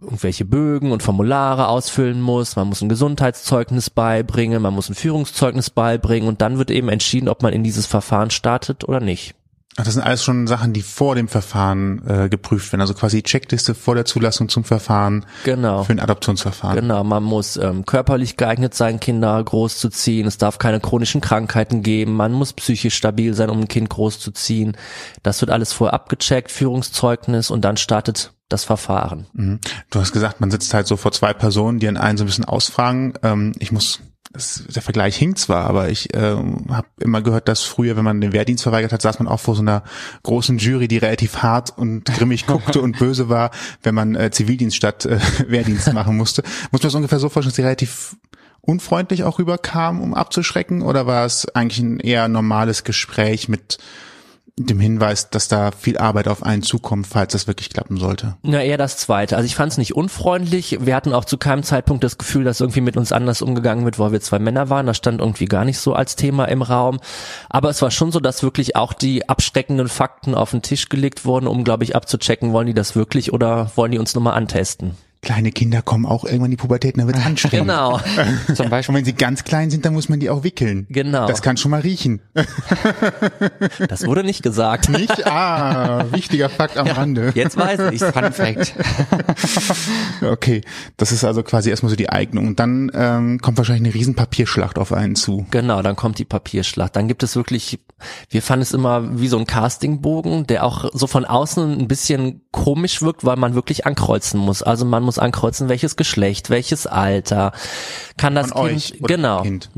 irgendwelche Bögen und Formulare ausfüllen muss, man muss ein Gesundheitszeugnis beibringen, man muss ein Führungszeugnis beibringen und dann wird eben entschieden, ob man in dieses Verfahren startet oder nicht. Ach, das sind alles schon Sachen, die vor dem Verfahren äh, geprüft werden. Also quasi Checkliste vor der Zulassung zum Verfahren Genau. für ein Adoptionsverfahren. Genau, man muss ähm, körperlich geeignet sein, Kinder großzuziehen. Es darf keine chronischen Krankheiten geben. Man muss psychisch stabil sein, um ein Kind großzuziehen. Das wird alles vorher abgecheckt, Führungszeugnis und dann startet das Verfahren. Mhm. Du hast gesagt, man sitzt halt so vor zwei Personen, die an einen so ein bisschen ausfragen. Ähm, ich muss, das, der Vergleich hinkt zwar, aber ich ähm, habe immer gehört, dass früher, wenn man den Wehrdienst verweigert hat, saß man auch vor so einer großen Jury, die relativ hart und grimmig [LAUGHS] guckte und böse war, wenn man äh, Zivildienst statt äh, [LAUGHS] Wehrdienst machen musste. Muss man das ungefähr so vorstellen, dass sie relativ unfreundlich auch rüberkam, um abzuschrecken, oder war es eigentlich ein eher normales Gespräch mit dem Hinweis, dass da viel Arbeit auf einen zukommt, falls das wirklich klappen sollte. Na, eher das Zweite. Also ich fand es nicht unfreundlich. Wir hatten auch zu keinem Zeitpunkt das Gefühl, dass irgendwie mit uns anders umgegangen wird, weil wir zwei Männer waren. Das stand irgendwie gar nicht so als Thema im Raum. Aber es war schon so, dass wirklich auch die abschreckenden Fakten auf den Tisch gelegt wurden, um, glaube ich, abzuchecken, wollen die das wirklich oder wollen die uns nur mal antesten. Kleine Kinder kommen auch irgendwann in die Pubertät, dann wird es [LAUGHS] anstrengend. Genau. [LAUGHS] Zum Beispiel. Und wenn sie ganz klein sind, dann muss man die auch wickeln. Genau. Das kann schon mal riechen. [LAUGHS] Das wurde nicht gesagt. Nicht? Ah, wichtiger Fakt am Rande. Jetzt weiß ich's. Fun Fact. Okay, das ist also quasi erstmal so die Eignung. Und dann ähm, kommt wahrscheinlich eine riesen Papierschlacht auf einen zu. Genau, dann kommt die Papierschlacht. Dann gibt es wirklich, wir fanden es immer wie so ein Castingbogen, der auch so von außen ein bisschen komisch wirkt, weil man wirklich ankreuzen muss. Also man muss ankreuzen, welches Geschlecht, welches Alter, kann das Von Kind, genau. Kind?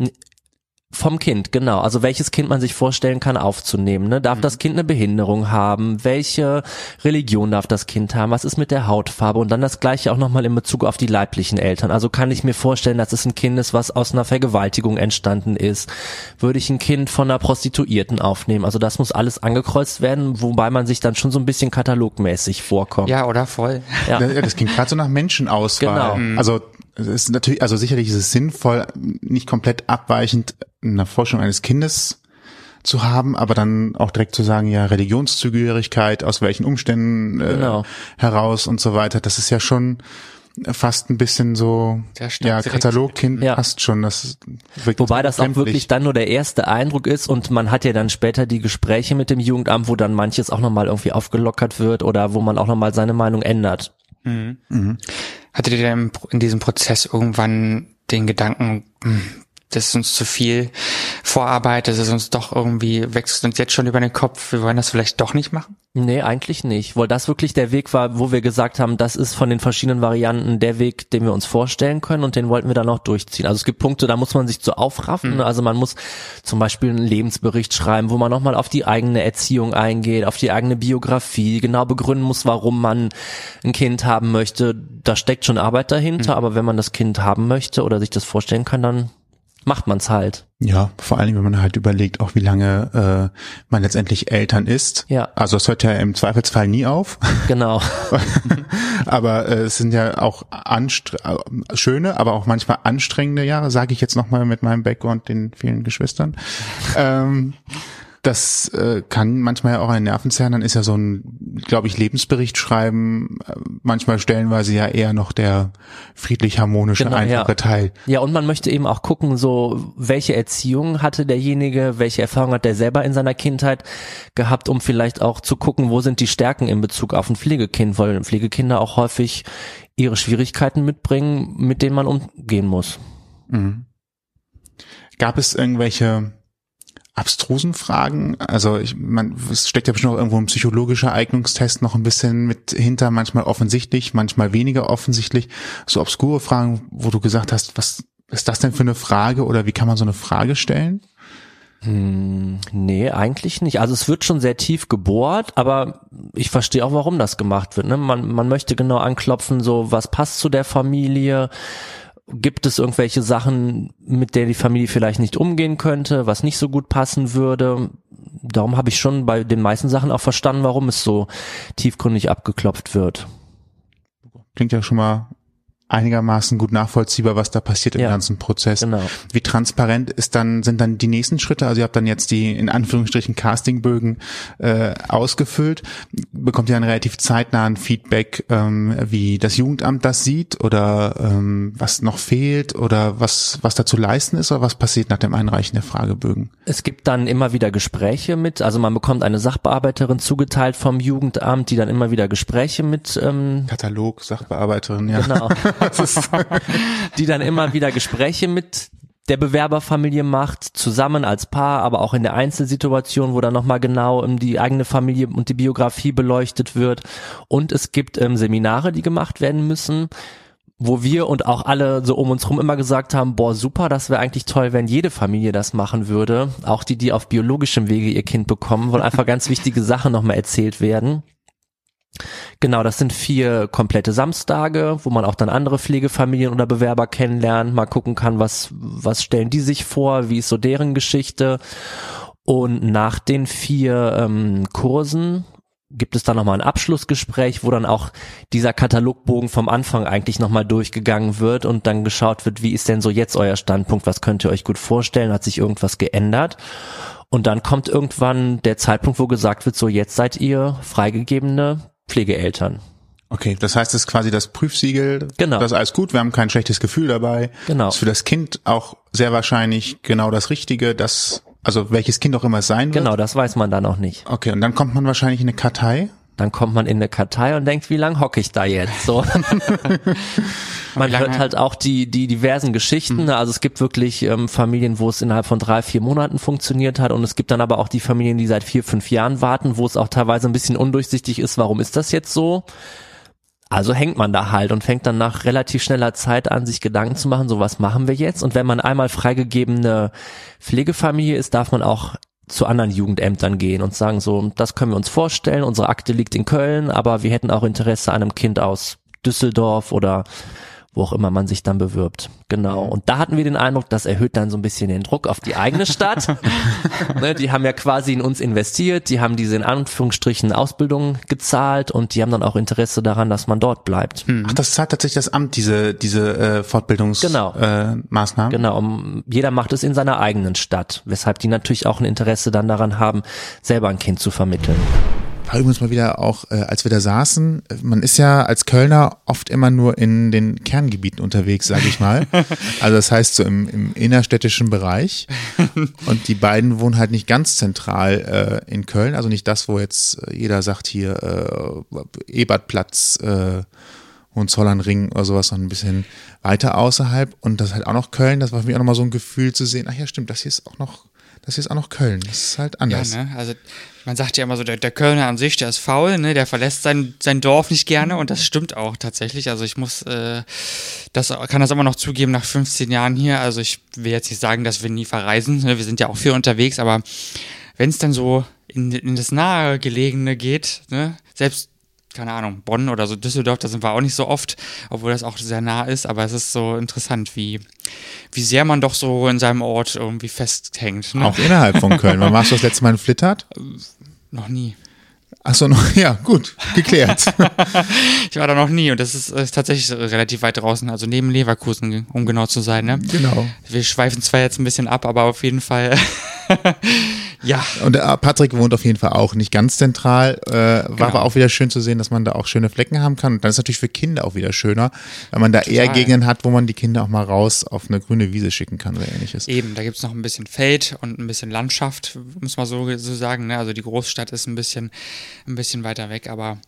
Vom Kind, genau. Also welches Kind man sich vorstellen kann aufzunehmen. Ne? Mhm. Darf das Kind eine Behinderung haben? Welche Religion darf das Kind haben? Was ist mit der Hautfarbe? Und dann das gleiche auch nochmal in Bezug auf die leiblichen Eltern. Also kann ich mir vorstellen, dass es ein Kind ist, was aus einer Vergewaltigung entstanden ist? Würde ich ein Kind von einer Prostituierten aufnehmen? Also das muss alles angekreuzt werden, wobei man sich dann schon so ein bisschen katalogmäßig vorkommt. Ja, oder voll. Ja. Ja, das klingt gerade so nach Menschenauswahl. Genau. Also es ist natürlich, also sicherlich ist es sinnvoll, nicht komplett abweichend eine Forschung eines Kindes zu haben, aber dann auch direkt zu sagen, ja, Religionszugehörigkeit, aus welchen Umständen äh, Genau. heraus und so weiter. Das ist ja schon fast ein bisschen so, ja. Katalogkind Ja. passt schon. Das wirkt Wobei das auch wirklich dann nur der erste Eindruck ist und man hat ja dann später die Gespräche mit dem Jugendamt, wo dann manches auch nochmal irgendwie aufgelockert wird oder wo man auch nochmal seine Meinung ändert. Hattet ihr denn in diesem Prozess irgendwann den Gedanken, hm, das ist uns zu viel Vorarbeit, das ist uns doch irgendwie, wächst uns jetzt schon über den Kopf, wir wollen das vielleicht doch nicht machen? Nee, eigentlich nicht, weil das wirklich der Weg war, wo wir gesagt haben, das ist von den verschiedenen Varianten der Weg, den wir uns vorstellen können und den wollten wir dann auch durchziehen. Also es gibt Punkte, da muss man sich zu aufraffen. Also man muss zum Beispiel einen Lebensbericht schreiben, wo man nochmal auf die eigene Erziehung eingeht, auf die eigene Biografie, genau begründen muss, warum man ein Kind haben möchte. Da steckt schon Arbeit dahinter, aber wenn man das Kind haben möchte oder sich das vorstellen kann, dann macht man's halt. Ja, vor allem, wenn man halt überlegt, auch wie lange äh, man letztendlich Eltern ist. Ja. Also es hört ja im Zweifelsfall nie auf. Genau. [LAUGHS] aber äh, es sind ja auch äh, schöne, aber auch manchmal anstrengende Jahre, sage ich jetzt nochmal mit meinem Background, den vielen Geschwistern. ähm, das äh, kann manchmal ja auch ein Nervenzerren, dann ist ja so ein, glaube ich, Lebensbericht schreiben, äh, manchmal stellenweise ja eher noch der friedlich-harmonische, Genau, einfache ja. Teil. Ja, und man möchte eben auch gucken, so, welche Erziehung hatte derjenige, welche Erfahrung hat der selber in seiner Kindheit gehabt, um vielleicht auch zu gucken, wo sind die Stärken in Bezug auf ein Pflegekind, weil Pflegekinder auch häufig ihre Schwierigkeiten mitbringen, mit denen man umgehen muss. Gab es irgendwelche abstrusen Fragen? Also ich, man, es steckt ja bestimmt auch irgendwo ein psychologischer Eignungstest noch ein bisschen mit hinter, manchmal offensichtlich, manchmal weniger offensichtlich. So obskure Fragen, wo du gesagt hast, was ist das denn für eine Frage oder wie kann man so eine Frage stellen? Nee, eigentlich nicht. Also es wird schon sehr tief gebohrt, aber ich verstehe auch, warum das gemacht wird. Ne? Man, man möchte genau anklopfen, so was passt zu der Familie. Gibt es irgendwelche Sachen, mit der die Familie vielleicht nicht umgehen könnte, was nicht so gut passen würde? Darum habe ich schon bei den meisten Sachen auch verstanden, warum es so tiefgründig abgeklopft wird. Klingt ja schon mal einigermaßen gut nachvollziehbar, was da passiert im Ja, ganzen Prozess. genau. Wie transparent ist dann, sind dann die nächsten Schritte? Also ihr habt dann jetzt die in Anführungsstrichen Castingbögen äh, ausgefüllt. Bekommt ihr dann relativ zeitnahen Feedback, ähm, wie das Jugendamt das sieht oder ähm, was noch fehlt oder was, was da zu leisten ist oder was passiert nach dem Einreichen der Fragebögen? Es gibt dann immer wieder Gespräche mit, also man bekommt eine Sachbearbeiterin zugeteilt vom Jugendamt, die dann immer wieder Gespräche mit ähm, Katalog, Sachbearbeiterin, ja. Genau. [LAUGHS] [LAUGHS] die dann immer wieder Gespräche mit der Bewerberfamilie macht, zusammen als Paar, aber auch in der Einzelsituation, wo dann nochmal genau um die eigene Familie und die Biografie beleuchtet wird. Und es gibt ähm, Seminare, die gemacht werden müssen, wo wir und auch alle so um uns rum immer gesagt haben, boah, super, das wäre eigentlich toll, wenn jede Familie das machen würde. Auch die, die auf biologischem Wege ihr Kind bekommen, weil einfach ganz wichtige Sachen nochmal erzählt werden. Genau, das sind vier komplette Samstage, wo man auch dann andere Pflegefamilien oder Bewerber kennenlernt, mal gucken kann, was, was stellen die sich vor, wie ist so deren Geschichte. Und nach den vier ähm, Kursen gibt es dann nochmal ein Abschlussgespräch, wo dann auch dieser Katalogbogen vom Anfang eigentlich nochmal durchgegangen wird und dann geschaut wird, wie ist denn so jetzt euer Standpunkt, was könnt ihr euch gut vorstellen, hat sich irgendwas geändert. Und dann kommt irgendwann der Zeitpunkt, wo gesagt wird, so jetzt seid ihr freigegebene Pflegeeltern. Okay, das heißt, es ist quasi das Prüfsiegel. Genau. Das ist alles gut, wir haben kein schlechtes Gefühl dabei. Genau. Ist für das Kind auch sehr wahrscheinlich genau das Richtige, das, also welches Kind auch immer es sein wird. Genau, das weiß man dann noch nicht. Okay, und dann kommt man wahrscheinlich in eine Kartei. Dann kommt man in eine Kartei und denkt, wie lang hocke ich da jetzt? So. [LAUGHS] man hört halt auch die, die diversen Geschichten. Mhm. Also es gibt wirklich ähm, Familien, wo es innerhalb von drei, vier Monaten funktioniert hat und es gibt dann aber auch die Familien, die seit vier, fünf Jahren warten, wo es auch teilweise ein bisschen undurchsichtig ist, warum ist das jetzt so? Also hängt man da halt und fängt dann nach relativ schneller Zeit an, sich Gedanken zu machen, so was machen wir jetzt? Und wenn man einmal freigegebene Pflegefamilie ist, darf man auch zu anderen Jugendämtern gehen und sagen so, das können wir uns vorstellen, unsere Akte liegt in Köln, aber wir hätten auch Interesse an einem Kind aus Düsseldorf oder wo auch immer man sich dann bewirbt. Genau. Und da hatten wir den Eindruck, das erhöht dann so ein bisschen den Druck auf die eigene Stadt. [LAUGHS] ne, die haben ja quasi in uns investiert, die haben diese in Anführungsstrichen Ausbildung gezahlt und die haben dann auch Interesse daran, dass man dort bleibt. Ach, das zahlt tatsächlich das Amt, diese, diese äh, Fortbildungsmaßnahmen. Genau. Äh, Maßnahmen. Genau, um, jeder macht es in seiner eigenen Stadt, weshalb die natürlich auch ein Interesse dann daran haben, selber ein Kind zu vermitteln. War übrigens mal wieder auch, äh, als wir da saßen, man ist ja als Kölner oft immer nur in den Kerngebieten unterwegs, sage ich mal. [LAUGHS] also das heißt so im, im innerstädtischen Bereich. [LAUGHS] Und die beiden wohnen halt nicht ganz zentral äh, in Köln, also nicht das, wo jetzt jeder sagt hier äh, Ebertplatz, äh, Hohenzollernring oder sowas, sondern ein bisschen weiter außerhalb. Und das halt auch noch Köln, das war für mich auch nochmal so ein Gefühl zu sehen, ach ja, stimmt, das hier ist auch noch, das ist auch noch Köln. Das ist halt Ja, anders. ne? Also man sagt ja immer so, der, der Kölner an sich, der ist faul, ne? Der verlässt sein, sein Dorf nicht gerne und das stimmt auch tatsächlich. Also ich muss äh, das kann das immer noch zugeben nach 15 Jahren hier. Also ich will jetzt nicht sagen, dass wir nie verreisen. Ne? Wir sind ja auch viel unterwegs, aber wenn es dann so in, in das nahegelegene geht, ne? selbst keine Ahnung, Bonn oder so Düsseldorf, da sind wir auch nicht so oft, obwohl das auch sehr nah ist, aber es ist so interessant, wie, wie sehr man doch so in seinem Ort irgendwie festhängt. Ne? Auch innerhalb von Köln. Wann warst du das letzte Mal in Flittert? Noch nie. Achso, noch, [LAUGHS] ja, gut, geklärt. [LAUGHS] ich war da noch nie und das ist, ist, tatsächlich relativ weit draußen, also neben Leverkusen, um genau zu sein. Ne? Genau. Wir schweifen zwar jetzt ein bisschen ab, aber auf jeden Fall [LAUGHS] ja. Und äh, Patrick wohnt auf jeden Fall auch nicht ganz zentral. Äh, war genau. aber auch wieder schön zu sehen, dass man da auch schöne Flecken haben kann. Und dann ist natürlich für Kinder auch wieder schöner, wenn man da Total. eher Gegenden hat, wo man die Kinder auch mal raus auf eine grüne Wiese schicken kann oder ähnliches. Eben, da gibt es noch ein bisschen Feld und ein bisschen Landschaft, muss man so, so sagen. Ne? Also die Großstadt ist ein bisschen, ein bisschen weiter weg, aber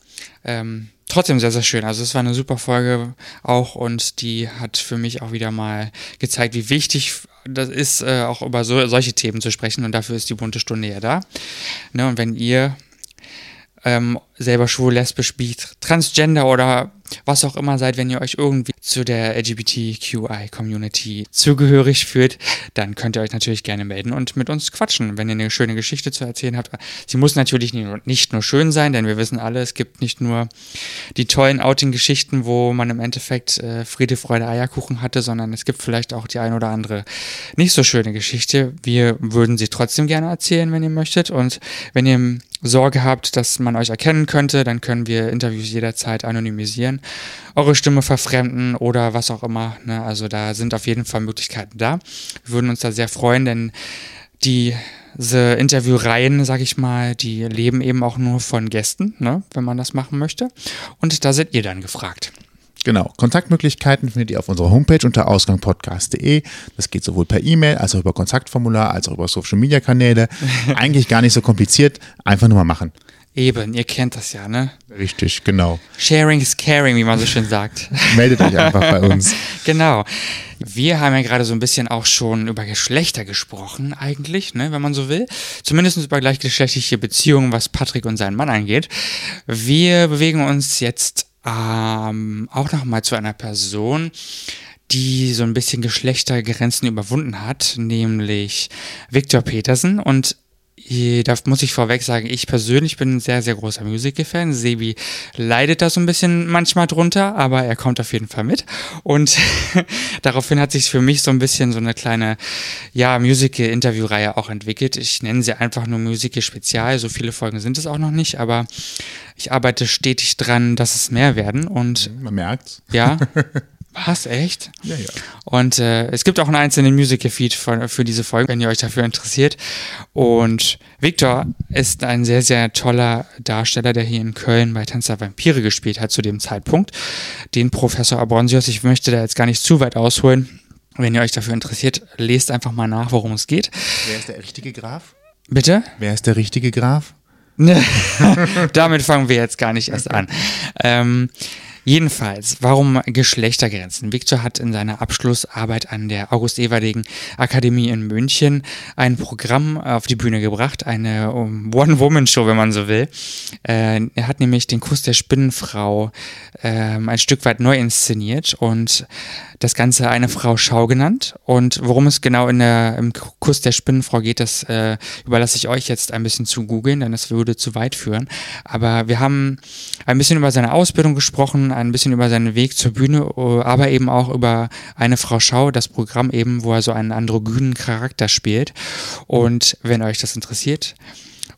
ähm, trotzdem sehr, sehr schön. Also es war eine super Folge auch und die hat für mich auch wieder mal gezeigt, wie wichtig das ist, äh, auch über so, solche Themen zu sprechen und dafür ist die bunte Stunde ja da. Ne, und wenn ihr ähm, selber schwul, lesbisch, bi, transgender oder was auch immer seid, wenn ihr euch irgendwie zu der LGBTQI-Community zugehörig fühlt, dann könnt ihr euch natürlich gerne melden und mit uns quatschen, wenn ihr eine schöne Geschichte zu erzählen habt. Sie muss natürlich nicht nur schön sein, denn wir wissen alle, es gibt nicht nur die tollen Outing-Geschichten, wo man im Endeffekt äh, Friede, Freude, Eierkuchen hatte, sondern es gibt vielleicht auch die ein oder andere nicht so schöne Geschichte. Wir würden sie trotzdem gerne erzählen, wenn ihr möchtet. Und wenn ihr Sorge habt, dass man euch erkennen könnte, dann können wir Interviews jederzeit anonymisieren, eure Stimme verfremden oder was auch immer. Ne? Also da sind auf jeden Fall Möglichkeiten da. Wir würden uns da sehr freuen, denn diese Interviewreihen, sag ich mal, die leben eben auch nur von Gästen, ne? wenn man das machen möchte. Und da seid ihr dann gefragt. Genau. Kontaktmöglichkeiten findet ihr auf unserer Homepage unter ausgangpodcast.de. Das geht sowohl per E-Mail als auch über Kontaktformular, als auch über Social Media Kanäle. [LAUGHS] Eigentlich gar nicht so kompliziert. Einfach nur mal machen. Eben, ihr kennt das ja, ne? Richtig, genau. Sharing is caring, wie man so schön sagt. [LAUGHS] Meldet euch einfach bei uns. [LAUGHS] Genau. Wir haben ja gerade so ein bisschen auch schon über Geschlechter gesprochen, eigentlich, ne, wenn man so will. Zumindest über gleichgeschlechtliche Beziehungen, was Patrick und seinen Mann angeht. Wir bewegen uns jetzt ähm, auch nochmal zu einer Person, die so ein bisschen Geschlechtergrenzen überwunden hat, nämlich Victor Petersen. Und da muss ich vorweg sagen, ich persönlich bin ein sehr, sehr großer Musical-Fan. Sebi leidet da so ein bisschen manchmal drunter, aber er kommt auf jeden Fall mit. Und [LAUGHS] daraufhin hat sich für mich so ein bisschen so eine kleine, ja, Musical-Interview-Reihe auch entwickelt. Ich nenne sie einfach nur Musical-Spezial. So viele Folgen sind es auch noch nicht, aber ich arbeite stetig dran, dass es mehr werden. Und man merkt's. Ja. [LAUGHS] Was, echt? Ja, ja. Und äh, es gibt auch einen einzelnen Musical-Feed für, für diese Folge, wenn ihr euch dafür interessiert. Und Victor ist ein sehr, sehr toller Darsteller, der hier in Köln bei Tanzer Vampire gespielt hat zu dem Zeitpunkt. Den Professor Abronsius, ich möchte da jetzt gar nicht zu weit ausholen. Wenn ihr euch dafür interessiert, lest einfach mal nach, worum es geht. Wer ist der richtige Graf? Bitte? Wer ist der richtige Graf? [LAUGHS] Damit fangen wir jetzt gar nicht erst an. Ähm, Jedenfalls, warum Geschlechtergrenzen? Victor hat in seiner Abschlussarbeit an der August-Everdegen Akademie in München ein Programm auf die Bühne gebracht, eine One-Woman-Show, wenn man so will. Äh, er hat nämlich den Kuss der Spinnenfrau äh, ein Stück weit neu inszeniert und das Ganze eine Frau Schau genannt. Und worum es genau in der, im Kuss der Spinnenfrau geht, das äh, überlasse ich euch jetzt ein bisschen zu googeln, denn das würde zu weit führen. Aber wir haben ein bisschen über seine Ausbildung gesprochen, ein bisschen über seinen Weg zur Bühne, aber eben auch über eine Frau Schau, das Programm eben, wo er so einen androgynen Charakter spielt. Und wenn euch das interessiert,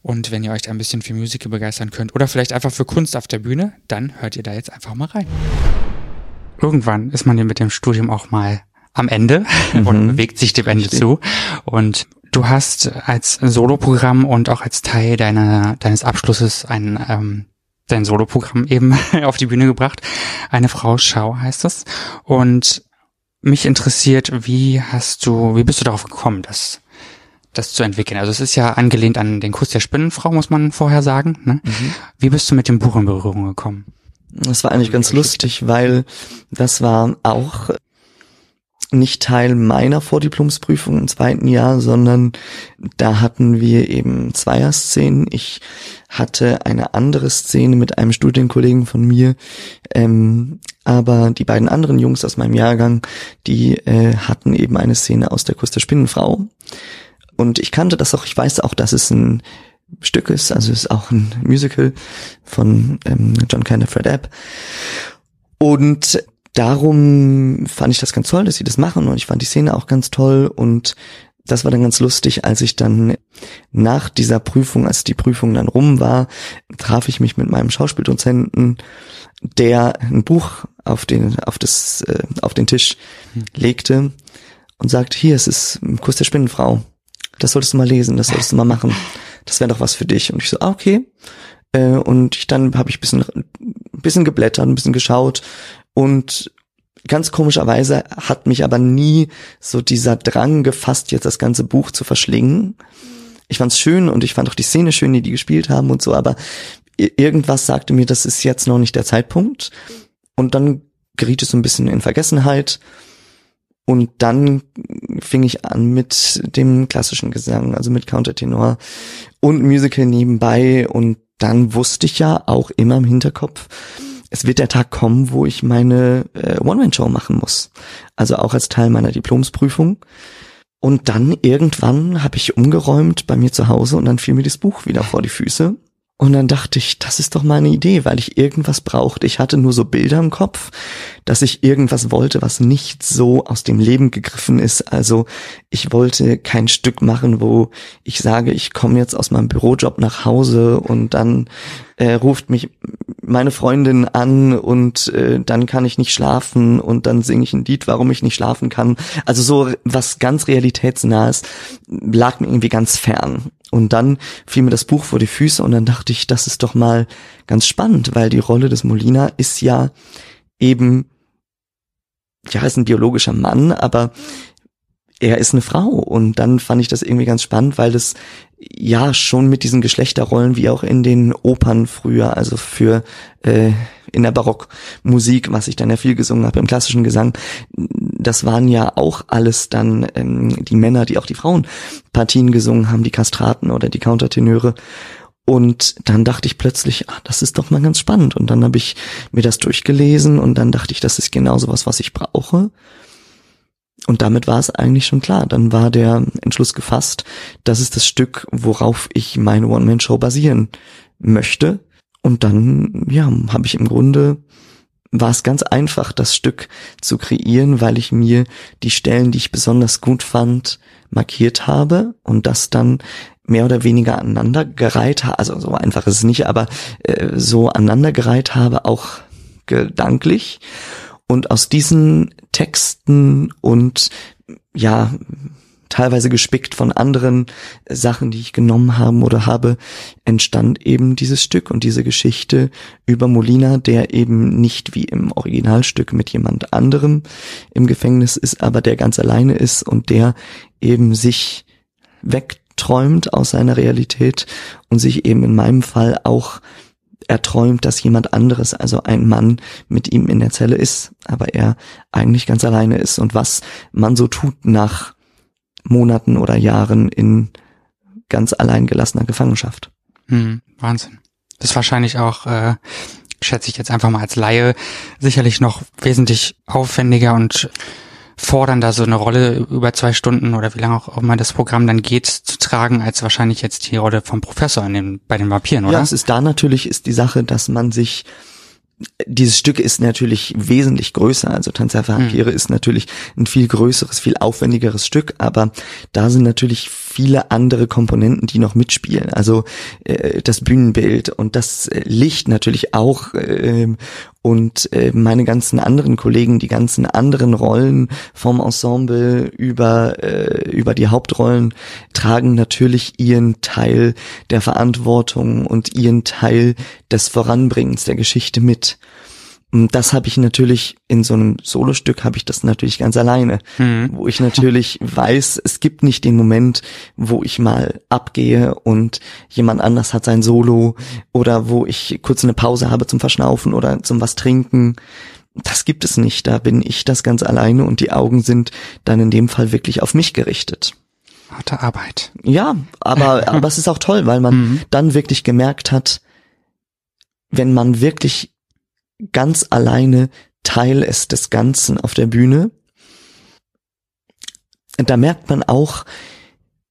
und wenn ihr euch ein bisschen für Musik begeistern könnt oder vielleicht einfach für Kunst auf der Bühne, dann hört ihr da jetzt einfach mal rein irgendwann ist man ja mit dem Studium auch mal am Ende [LAUGHS] mhm. und bewegt sich dem Ende zu. Und du hast als Soloprogramm und auch als Teil deiner, deines Abschlusses ein, ähm, dein Soloprogramm eben [LAUGHS] auf die Bühne gebracht. Eine Frau Schau heißt das. Und mich interessiert, wie hast du, wie bist du darauf gekommen, das, das zu entwickeln? Also es ist ja angelehnt an den Kuss der Spinnenfrau, muss man vorher sagen. Ne? Mhm. Wie bist du mit dem Buch in Berührung gekommen? Das war eigentlich ganz lustig, weil das war auch nicht Teil meiner Vordiplomsprüfung im zweiten Jahr, sondern da hatten wir eben Zweierszenen. Ich hatte eine andere Szene mit einem Studienkollegen von mir, ähm, aber die beiden anderen Jungs aus meinem Jahrgang, die äh, hatten eben eine Szene aus der Kuss der Spinnenfrau. Und ich kannte das auch, ich weiß auch, dass es ein Stück ist. Also ist auch ein Musical von ähm, John Kenneth Fred App. Und darum fand ich das ganz toll, dass sie das machen und ich fand die Szene auch ganz toll und das war dann ganz lustig, als ich dann nach dieser Prüfung, als die Prüfung dann rum war, traf ich mich mit meinem Schauspieldozenten, der ein Buch auf den auf das äh, auf den Tisch legte und sagt, hier, es ist ein Kuss der Spinnenfrau. Das solltest du mal lesen, das solltest du mal machen. Das wäre doch was für dich. Und ich so, ah, okay. Äh, und ich, dann habe ich bisschen bisschen geblättert, ein bisschen geschaut und ganz komischerweise hat mich aber nie so dieser Drang gefasst, jetzt das ganze Buch zu verschlingen. Ich fand's schön und ich fand auch die Szene schön, die die gespielt haben und so, aber irgendwas sagte mir, das ist jetzt noch nicht der Zeitpunkt. Und dann geriet es so ein bisschen in Vergessenheit. Und dann fing ich an mit dem klassischen Gesang, also mit Countertenor und Musical nebenbei. Und dann wusste ich ja auch immer im Hinterkopf, es wird der Tag kommen, wo ich meine äh, One-Man-Show machen muss. Also auch als Teil meiner Diplomsprüfung. Und dann irgendwann habe ich umgeräumt bei mir zu Hause und dann fiel mir das Buch wieder vor die Füße. Und dann dachte ich, das ist doch meine Idee, weil ich irgendwas brauchte. Ich hatte nur so Bilder im Kopf, dass ich irgendwas wollte, was nicht so aus dem Leben gegriffen ist. Also ich wollte kein Stück machen, wo ich sage, ich komme jetzt aus meinem Bürojob nach Hause und dann äh, ruft mich meine Freundin an und äh, dann kann ich nicht schlafen und dann singe ich ein Lied, warum ich nicht schlafen kann. Also so was ganz realitätsnahes lag mir irgendwie ganz fern. Und dann fiel mir das Buch vor die Füße und dann dachte ich, das ist doch mal ganz spannend, weil die Rolle des Molina ist ja eben, ja, ist ein biologischer Mann, aber er ist eine Frau. Und dann fand ich das irgendwie ganz spannend, weil das ja schon mit diesen Geschlechterrollen wie auch in den Opern früher, also für äh, in der Barockmusik, was ich dann ja viel gesungen habe im klassischen Gesang, das waren ja auch alles dann ähm, die Männer, die auch die Frauenpartien gesungen haben, die Kastraten oder die Countertenöre. Und dann dachte ich plötzlich, ah, das ist doch mal ganz spannend. Und dann habe ich mir das durchgelesen und dann dachte ich, das ist genau sowas, was ich brauche. Und damit war es eigentlich schon klar. Dann war der Entschluss gefasst, das ist das Stück, worauf ich meine One-Man-Show basieren möchte. Und dann, ja, habe ich im Grunde, war es ganz einfach, das Stück zu kreieren, weil ich mir die Stellen, die ich besonders gut fand, markiert habe und das dann mehr oder weniger aneinandergereiht habe, also so einfach ist es nicht, aber äh, so aneinandergereiht habe, auch gedanklich. Und aus diesen Texten und ja, teilweise gespickt von anderen Sachen, die ich genommen haben oder habe, entstand eben dieses Stück und diese Geschichte über Molina, der eben nicht wie im Originalstück mit jemand anderem im Gefängnis ist, aber der ganz alleine ist und der eben sich wegträumt aus seiner Realität und sich eben in meinem Fall auch er träumt, dass jemand anderes, also ein Mann, mit ihm in der Zelle ist, aber er eigentlich ganz alleine ist und was man so tut nach Monaten oder Jahren in ganz alleingelassener Gefangenschaft. Hm, Wahnsinn. Das ist wahrscheinlich auch, äh, schätze ich jetzt einfach mal als Laie, sicherlich noch wesentlich aufwendiger und fordernder, so eine Rolle über zwei Stunden oder wie lange auch immer das Programm dann geht, zu tragen, als wahrscheinlich jetzt die Rolle vom Professor in den, bei den Vampiren, oder? Ja, es ist da natürlich ist die Sache, dass man sich dieses Stück ist natürlich wesentlich größer. Also Tanz der Vampire mhm. ist natürlich ein viel größeres, viel aufwendigeres Stück, aber da sind natürlich viele andere Komponenten, die noch mitspielen. Also äh, das Bühnenbild und das äh, Licht natürlich auch äh, und äh, meine ganzen anderen Kollegen, die ganzen anderen Rollen vom Ensemble über äh, über die Hauptrollen tragen natürlich ihren Teil der Verantwortung und ihren Teil des Voranbringens der Geschichte mit. Und das habe ich natürlich in so einem Solostück habe ich das natürlich ganz alleine, mhm. wo ich natürlich [LAUGHS] weiß, es gibt nicht den Moment, wo ich mal abgehe und jemand anders hat sein Solo oder wo ich kurz eine Pause habe zum Verschnaufen oder zum was trinken. Das gibt es nicht. Da bin ich das ganz alleine und die Augen sind dann in dem Fall wirklich auf mich gerichtet. Harte Arbeit. Ja, aber [LAUGHS] aber es ist auch toll, weil man mhm. dann wirklich gemerkt hat, wenn man wirklich ganz alleine Teil ist des Ganzen auf der Bühne. Da merkt man auch,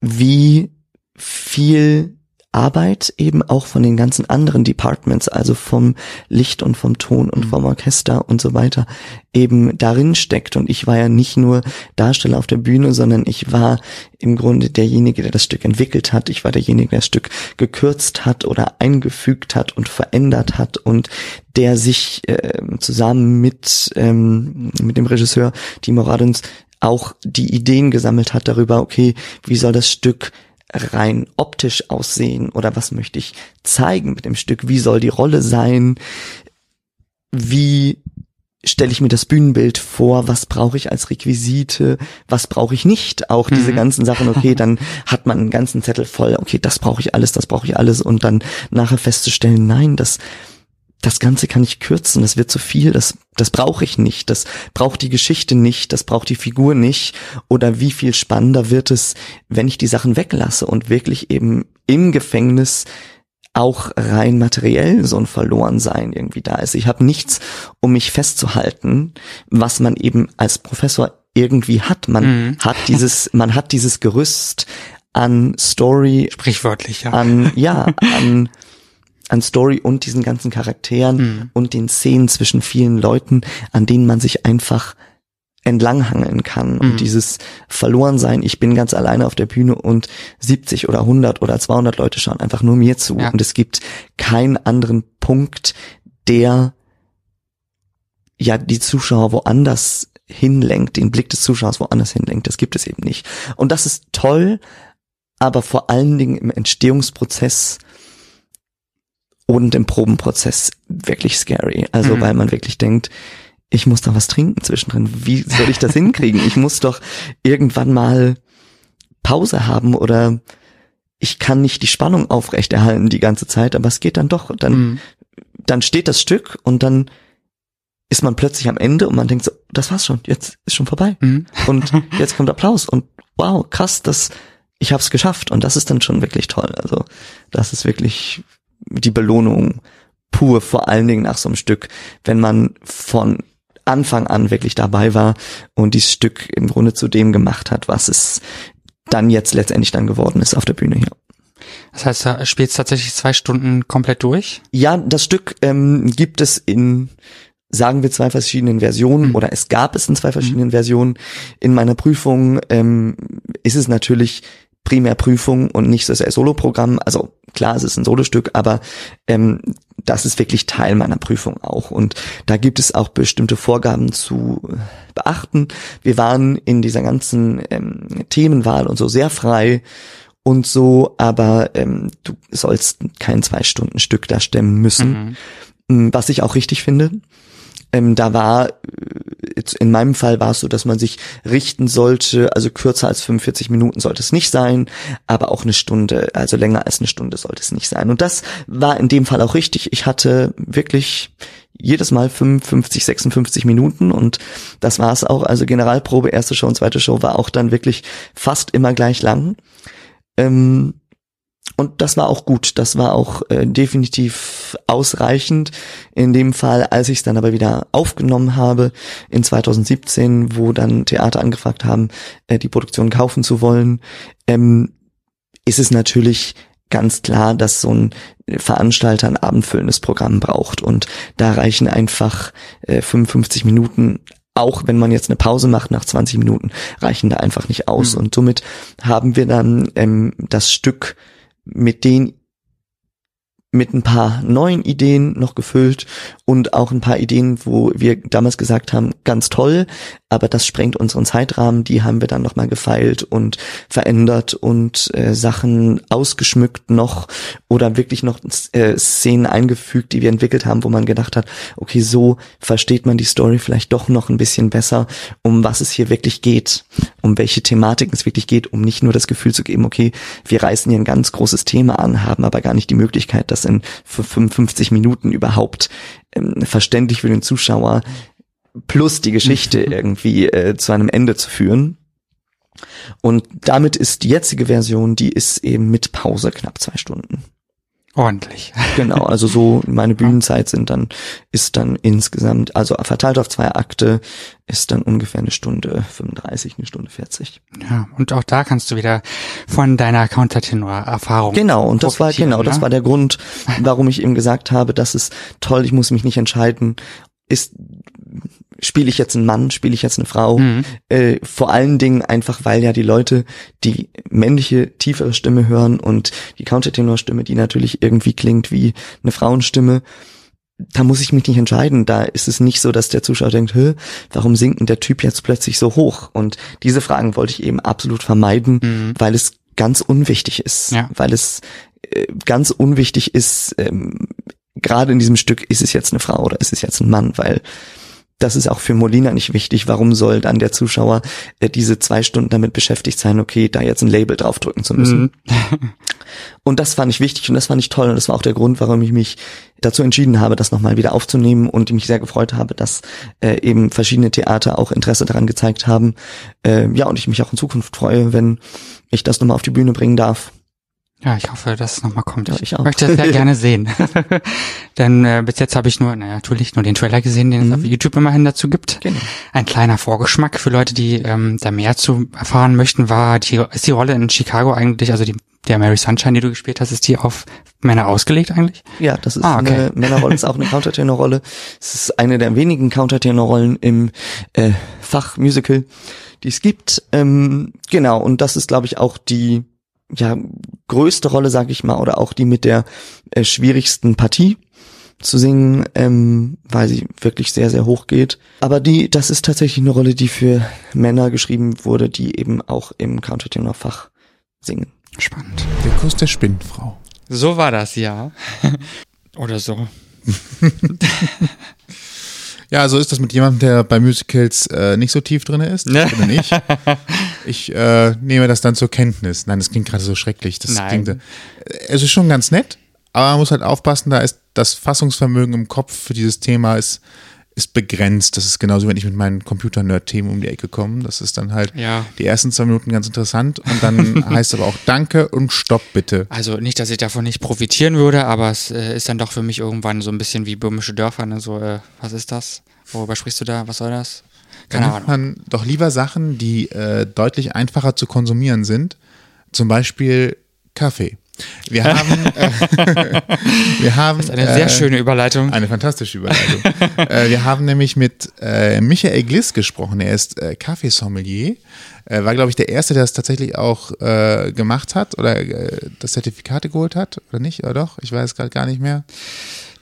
wie viel Arbeit eben auch von den ganzen anderen Departments, also vom Licht und vom Ton und vom Orchester und so weiter, eben darin steckt. Und ich war ja nicht nur Darsteller auf der Bühne, sondern ich war im Grunde derjenige, der das Stück entwickelt hat. Ich war derjenige, der das Stück gekürzt hat oder eingefügt hat und verändert hat und der sich äh, zusammen mit, ähm, mit dem Regisseur Timo Radens auch die Ideen gesammelt hat darüber, okay, wie soll das Stück rein optisch aussehen oder was möchte ich zeigen mit dem Stück? Wie soll die Rolle sein? Wie stelle ich mir das Bühnenbild vor? Was brauche ich als Requisite? Was brauche ich nicht? Auch diese Mhm. ganzen Sachen, okay, dann hat man einen ganzen Zettel voll, okay, das brauche ich alles, das brauche ich alles und dann nachher festzustellen, nein, das das Ganze kann ich kürzen, das wird zu viel, das, das brauche ich nicht, das braucht die Geschichte nicht, das braucht die Figur nicht. Oder wie viel spannender wird es, wenn ich die Sachen weglasse und wirklich eben im Gefängnis auch rein materiell so ein Verlorensein irgendwie da ist. Ich habe nichts, um mich festzuhalten, was man eben als Professor irgendwie hat. Man Mhm. hat dieses, [LAUGHS] man hat dieses Gerüst an Story, Sprichwörtlich, ja. an, ja, an, [LAUGHS] an Story und diesen ganzen Charakteren Mhm. und den Szenen zwischen vielen Leuten, an denen man sich einfach entlanghangeln kann. Mhm. Und dieses Verlorensein, ich bin ganz alleine auf der Bühne und 70 oder 100 oder 200 Leute schauen einfach nur mir zu. Ja. Und es gibt keinen anderen Punkt, der ja die Zuschauer woanders hinlenkt, den Blick des Zuschauers woanders hinlenkt. Das gibt es eben nicht. Und das ist toll, aber vor allen Dingen im Entstehungsprozess und im Probenprozess wirklich scary. Also Mhm. weil man wirklich denkt, ich muss da was trinken zwischendrin. Wie soll ich das hinkriegen? Ich muss doch irgendwann mal Pause haben oder ich kann nicht die Spannung aufrechterhalten die ganze Zeit, aber es geht dann doch. Dann, Mhm. dann steht das Stück und dann ist man plötzlich am Ende und man denkt so, das war's schon, jetzt ist schon vorbei. Mhm. Und [LAUGHS] jetzt kommt Applaus und wow, krass, das, ich hab's geschafft und das ist dann schon wirklich toll. Also das ist wirklich die Belohnung pur, vor allen Dingen nach so einem Stück, wenn man von Anfang an wirklich dabei war und dieses Stück im Grunde zu dem gemacht hat, was es dann jetzt letztendlich dann geworden ist auf der Bühne hier. Das heißt, da spielst tatsächlich zwei Stunden komplett durch? Ja, das Stück ähm, gibt es in, sagen wir, zwei verschiedenen Versionen Mhm. oder es gab es in zwei verschiedenen Versionen. In meiner Prüfung ähm, ist es natürlich primär Prüfung und nicht so sehr Soloprogramm. Also klar, es ist ein Solostück, aber ähm, das ist wirklich Teil meiner Prüfung auch. Und da gibt es auch bestimmte Vorgaben zu beachten. Wir waren in dieser ganzen ähm, Themenwahl und so sehr frei und so, aber ähm, du sollst kein zwei Stunden Stück da stemmen müssen. Mhm. Mm, Was ich auch richtig finde. Ähm, da war, in meinem Fall war es so, dass man sich richten sollte, also kürzer als 45 Minuten sollte es nicht sein, aber auch eine Stunde, also länger als eine Stunde sollte es nicht sein. Und das war in dem Fall auch richtig. Ich hatte wirklich jedes Mal 55, 56 Minuten und das war es auch. Also Generalprobe, erste Show und zweite Show war auch dann wirklich fast immer gleich lang. Ähm, und das war auch gut, das war auch äh, definitiv ausreichend. In dem Fall, als ich es dann aber wieder aufgenommen habe, in 2017, wo dann Theater angefragt haben, äh, die Produktion kaufen zu wollen, ähm, ist es natürlich ganz klar, dass so ein Veranstalter ein abendfüllendes Programm braucht. Und da reichen einfach äh, 55 Minuten auch wenn man jetzt eine Pause macht nach 20 Minuten, reichen da einfach nicht aus. Mhm. Und somit haben wir dann ähm, das Stück mit den mit ein paar neuen Ideen noch gefüllt und auch ein paar Ideen, wo wir damals gesagt haben, ganz toll, aber das sprengt unseren Zeitrahmen, die haben wir dann nochmal gefeilt und verändert und äh, Sachen ausgeschmückt noch oder wirklich noch äh, Szenen eingefügt, die wir entwickelt haben, wo man gedacht hat, okay, so versteht man die Story vielleicht doch noch ein bisschen besser, um was es hier wirklich geht, um welche Thematiken es wirklich geht, um nicht nur das Gefühl zu geben, okay, wir reißen hier ein ganz großes Thema an, haben aber gar nicht die Möglichkeit, das in für 55 Minuten überhaupt ähm, verständlich für den Zuschauer plus die Geschichte irgendwie äh, zu einem Ende zu führen. Und damit ist die jetzige Version, die ist eben mit Pause knapp zwei Stunden. Ordentlich. [LAUGHS] Genau, also so meine Bühnenzeit sind dann, ist dann insgesamt, also verteilt auf zwei Akte, ist dann ungefähr eine Stunde 35, eine Stunde 40. Ja, und auch da kannst du wieder von deiner Countertenor-Erfahrung. Genau, und das war, genau, das ne? war der Grund, warum ich eben gesagt habe, das ist toll, ich muss mich nicht entscheiden, ist, spiele ich jetzt einen Mann, spiele ich jetzt eine Frau, Mhm. äh, vor allen Dingen einfach, weil ja die Leute die männliche, tiefere Stimme hören und die Countertenor-Stimme, die natürlich irgendwie klingt wie eine Frauenstimme, da muss ich mich nicht entscheiden. Da ist es nicht so, dass der Zuschauer denkt, Hö, warum singt denn der Typ jetzt plötzlich so hoch? Und diese Fragen wollte ich eben absolut vermeiden, Mhm. weil es ganz unwichtig ist. Ja. Weil es äh, ganz unwichtig ist, ähm, gerade in diesem Stück, ist es jetzt eine Frau oder ist es jetzt ein Mann? Weil das ist auch für Molina nicht wichtig. Warum soll dann der Zuschauer äh, diese zwei Stunden damit beschäftigt sein, okay, da jetzt ein Label draufdrücken zu müssen? Mhm. [LAUGHS] Und das fand ich wichtig und das fand ich toll und das war auch der Grund, warum ich mich dazu entschieden habe, das nochmal wieder aufzunehmen und mich sehr gefreut habe, dass äh, eben verschiedene Theater auch Interesse daran gezeigt haben. Äh, ja, und ich mich auch in Zukunft freue, wenn ich das nochmal auf die Bühne bringen darf. Ja, ich hoffe, dass es nochmal kommt. Ja, ich auch. möchte das sehr [LAUGHS] gerne sehen. [LAUGHS] Denn äh, bis jetzt habe ich nur, naja, natürlich nur den Trailer gesehen, den es auf YouTube immerhin dazu gibt. Genau. Ein kleiner Vorgeschmack für Leute, die ähm, da mehr zu erfahren möchten, war die, ist die Rolle in Chicago eigentlich, also die, der Mary Sunshine, die du gespielt hast, ist die auf Männer ausgelegt eigentlich? Ja, das ist Ah, okay. eine Männerrolle, ist auch eine Countertenor-Rolle. Es ist eine der wenigen Countertenor-Rollen im äh, Fach Musical, die es gibt. Ähm, genau, und das ist, glaube ich, auch die ja, größte Rolle, sag ich mal, oder auch die mit der äh, schwierigsten Partie zu singen, ähm, weil sie wirklich sehr, sehr hoch geht. Aber die, das ist tatsächlich eine Rolle, die für Männer geschrieben wurde, die eben auch im Countertenor-Fach singen. Spannend. Der Kuss der Spinnenfrau. So war das, ja. [LAUGHS] Oder so. [LAUGHS] Ja, so ist das mit jemandem, der bei Musicals äh, nicht so tief drin ist. Ne? Oder nicht? Ich äh, nehme das dann zur Kenntnis. Nein, das klingt gerade so schrecklich. Das Nein. Klingt, äh, es ist schon ganz nett, aber man muss halt aufpassen, da ist das Fassungsvermögen im Kopf für dieses Thema ist, ist begrenzt. Das ist genauso, wenn ich mit meinen Computer-Nerd-Themen um die Ecke komme. Das ist dann halt Ja. die ersten zwei Minuten ganz interessant und dann [LAUGHS] heißt aber auch Danke und Stopp bitte. Also nicht, dass ich davon nicht profitieren würde, aber es äh, ist dann doch für mich irgendwann so ein bisschen wie böhmische Dörfer, ne? So, äh, was ist das? Worüber sprichst du da? Was soll das? Dann Keine nimmt Ahnung. man doch lieber Sachen, die äh, deutlich einfacher zu konsumieren sind. Zum Beispiel Kaffee. Wir [LAUGHS] haben, äh, [LAUGHS] wir haben Das ist eine sehr äh, schöne Überleitung. eine fantastische Überleitung. äh, wir haben nämlich mit äh, Michael Gliss gesprochen. Er ist äh, Kaffeesommelier. Äh, war, glaube ich, der Erste, der das tatsächlich auch gemacht hat oder das Zertifikate geholt hat. Oder nicht? Oder doch? Ich weiß gerade gar nicht mehr.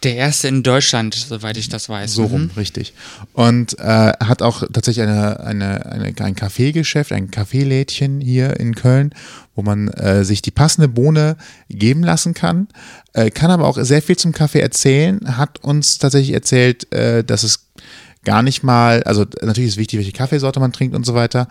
Der erste in Deutschland, soweit ich das weiß. So rum, Mhm. richtig. Und äh, hat auch tatsächlich eine, eine, eine, ein Kaffeegeschäft, ein Kaffeelädchen hier in Köln, wo man äh, sich die passende Bohne geben lassen kann. Äh, kann aber auch sehr viel zum Kaffee erzählen, hat uns tatsächlich erzählt, äh, dass es gar nicht mal, also natürlich ist wichtig, welche Kaffeesorte man trinkt und so weiter,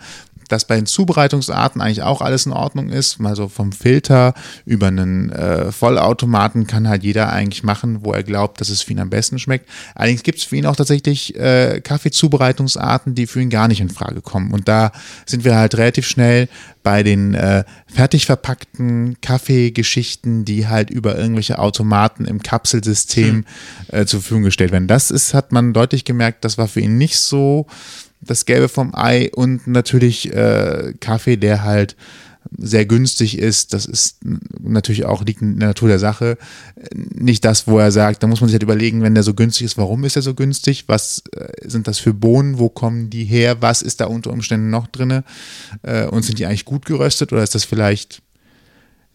dass bei den Zubereitungsarten eigentlich auch alles in Ordnung ist. Mal so vom Filter über einen äh, Vollautomaten kann halt jeder eigentlich machen, wo er glaubt, dass es für ihn am besten schmeckt. Allerdings gibt es für ihn auch tatsächlich äh, Kaffeezubereitungsarten, die für ihn gar nicht in Frage kommen. Und da sind wir halt relativ schnell bei den äh, fertig verpackten Kaffeegeschichten, die halt über irgendwelche Automaten im Kapselsystem äh, zur Verfügung gestellt werden. Das ist, hat man deutlich gemerkt, das war für ihn nicht so das Gelbe vom Ei und natürlich äh, Kaffee, der halt sehr günstig ist, das ist natürlich auch liegt in der Natur der Sache. Nicht das, wo er sagt, da muss man sich halt überlegen, wenn der so günstig ist, warum ist er so günstig? Was äh, sind das für Bohnen? Wo kommen die her? Was ist da unter Umständen noch drinne? Äh, und sind die eigentlich gut geröstet oder ist das vielleicht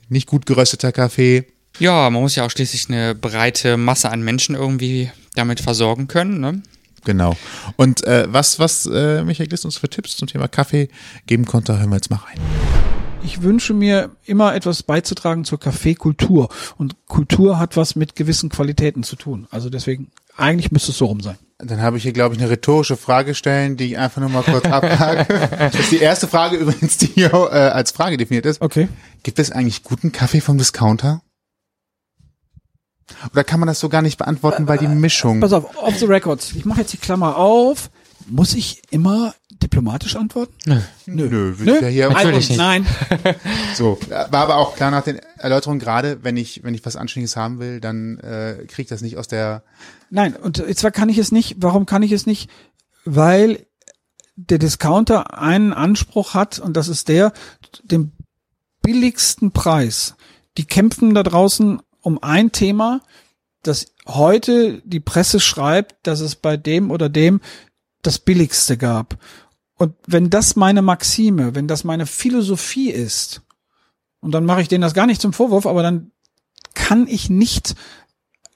nicht gut gerösteter Kaffee? Ja, man muss ja auch schließlich eine breite Masse an Menschen irgendwie damit versorgen können. Ne? Genau. Und äh, was, was äh, Michael Gliss uns für Tipps zum Thema Kaffee geben konnte, hören wir jetzt mal rein. Ich wünsche mir immer etwas beizutragen zur Kaffeekultur. Und Kultur hat was mit gewissen Qualitäten zu tun. Also deswegen, eigentlich müsste es so rum sein. Dann habe ich hier, glaube ich, eine rhetorische Frage stellen, die ich einfach nur mal kurz abhake. [LAUGHS] Das ist die erste Frage übrigens, die hier äh, als Frage definiert ist. Okay. Gibt es eigentlich guten Kaffee vom Discounter? Oder kann man das so gar nicht beantworten, weil die Mischung... Pass auf, off the records. Ich mache jetzt die Klammer auf. Muss ich immer diplomatisch antworten? Nö. Nö. Nö, wir ja hier Natürlich nicht. Nein. [LAUGHS] so. War aber auch klar nach den Erläuterungen gerade, wenn ich, wenn ich was Anständiges haben will, dann äh, kriege ich das nicht aus der Nein, und zwar kann ich es nicht. Warum kann ich es nicht? Weil der Discounter einen Anspruch hat und das ist der, den billigsten Preis. Die kämpfen da draußen um ein Thema, das heute die Presse schreibt, dass es bei dem oder dem das billigste gab. Und wenn das meine Maxime, wenn das meine Philosophie ist, und dann mache ich denen das gar nicht zum Vorwurf, aber dann kann ich nicht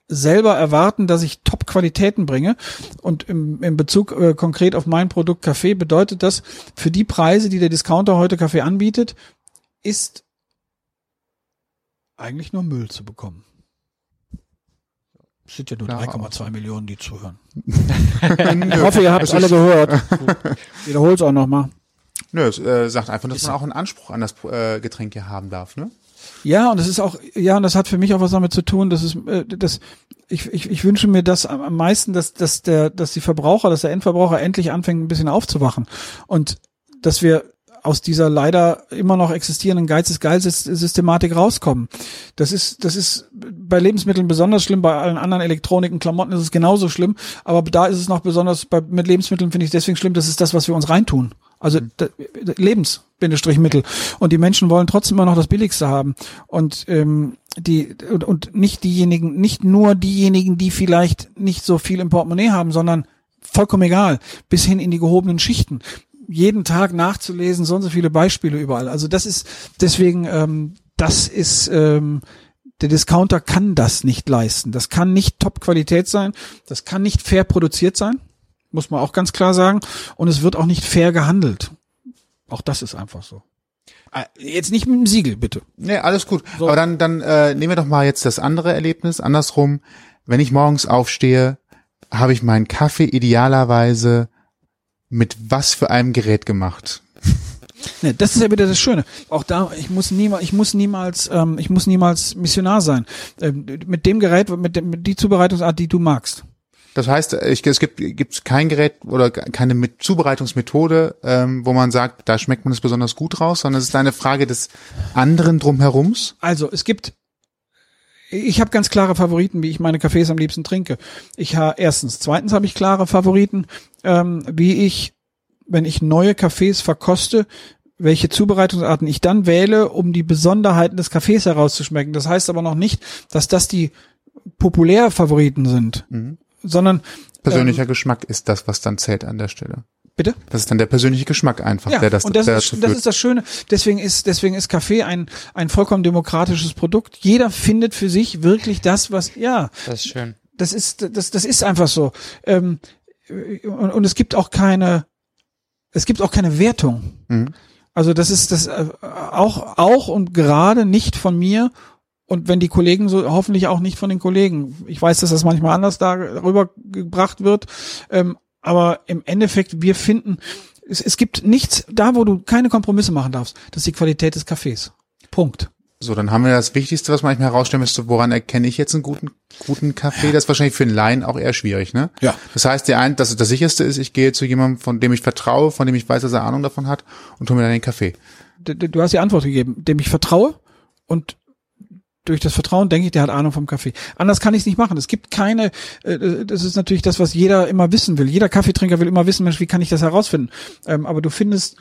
selber erwarten, dass ich Top-Qualitäten bringe. Und im, im Bezug äh, konkret auf mein Produkt Kaffee bedeutet das, für die Preise, die der Discounter heute Kaffee anbietet, ist eigentlich nur Müll zu bekommen. Es sind ja nur Ja, 3,2 Millionen, die zuhören. [LAUGHS] ich hoffe, ihr habt es alle gehört. [LAUGHS] Wiederhol's auch nochmal. Nö, es äh, sagt einfach, dass man auch einen Anspruch an das äh, Getränk hier haben darf, ne? Ja, und das ist auch, ja, und das hat für mich auch was damit zu tun, dass es, äh, das, ich, ich, ich wünsche mir das am am meisten, dass, dass der, dass die Verbraucher, dass der Endverbraucher endlich anfängt, ein bisschen aufzuwachen. Und dass wir aus dieser leider immer noch existierenden Geiz ist geil Systematik rauskommen. Das ist, das ist bei Lebensmitteln besonders schlimm, bei allen anderen Elektroniken, Klamotten ist es genauso schlimm, aber da ist es noch besonders, bei, mit Lebensmitteln finde ich deswegen schlimm, das ist das, was wir uns reintun. Also da, Lebens, Bindestrich Mittel. Und die Menschen wollen trotzdem immer noch das Billigste haben. Und ähm, die und, und nicht diejenigen, nicht nur diejenigen, die vielleicht nicht so viel im Portemonnaie haben, sondern vollkommen egal, bis hin in die gehobenen Schichten. Jeden Tag nachzulesen, so und so viele Beispiele überall. Also das ist deswegen, ähm, das ist ähm, der Discounter kann das nicht leisten. Das kann nicht Top-Qualität sein. Das kann nicht fair produziert sein, muss man auch ganz klar sagen. Und es wird auch nicht fair gehandelt. Auch das ist einfach so. Äh, Jetzt nicht mit dem Siegel, bitte. Nee, alles gut. So. Aber dann, dann äh, nehmen wir doch mal jetzt das andere Erlebnis, andersrum. Wenn ich morgens aufstehe, habe ich meinen Kaffee idealerweise mit was für einem Gerät gemacht? Ne, das ist ja wieder das Schöne. Auch da, ich muss niemals, ich muss niemals, ähm, ich muss niemals Missionar sein. Ähm, mit dem Gerät, mit, dem, mit die Zubereitungsart, die du magst. Das heißt, ich, es gibt gibt's kein Gerät oder keine mit Zubereitungsmethode, ähm, wo man sagt, da schmeckt man es besonders gut raus, sondern es ist eine Frage des anderen drumherums. Also es gibt, ich habe ganz klare Favoriten, wie ich meine Kaffees am liebsten trinke. Ich habe erstens, zweitens habe ich klare Favoriten, ähm, wie ich, wenn ich neue Kaffees verkoste, welche Zubereitungsarten ich dann wähle, um die Besonderheiten des Kaffees herauszuschmecken. Das heißt aber noch nicht, dass das die Populärfavoriten sind, sondern Persönlicher Geschmack ist das, was dann zählt an der Stelle. Bitte. Das ist dann der persönliche Geschmack einfach, Ja, der das, und das, der ist, das ist das Schöne. Deswegen ist, deswegen ist Kaffee ein, ein vollkommen demokratisches Produkt. Jeder findet für sich wirklich das, was, ja, Das ist schön. das ist, das, das ist einfach so. Ähm, und, und es gibt auch keine, es gibt auch keine Wertung. Mhm. Also das ist das äh, auch, auch und gerade nicht von mir und wenn die Kollegen so, hoffentlich auch nicht von den Kollegen. Ich weiß, dass das manchmal anders darüber gebracht wird, ähm, aber im Endeffekt, wir finden, es, es gibt nichts, da wo du keine Kompromisse machen darfst, das ist die Qualität des Kaffees. Punkt. So, dann haben wir das Wichtigste, was man manchmal herausstellen müsste, woran erkenne ich jetzt einen guten, guten Kaffee? Das ist wahrscheinlich für einen Laien auch eher schwierig, ne? Ja. Das heißt, der ein, das, das sicherste ist, ich gehe zu jemandem, von dem ich vertraue, von dem ich weiß, dass er Ahnung davon hat und hole mir dann den Kaffee. D- d- Du hast die Antwort gegeben, dem ich vertraue und durch das Vertrauen denke ich, der hat Ahnung vom Kaffee. Anders kann ich es nicht machen. Es gibt keine, äh, das ist natürlich das, was jeder immer wissen will. Jeder Kaffeetrinker will immer wissen, Mensch, wie kann ich das herausfinden? Ähm, aber du findest,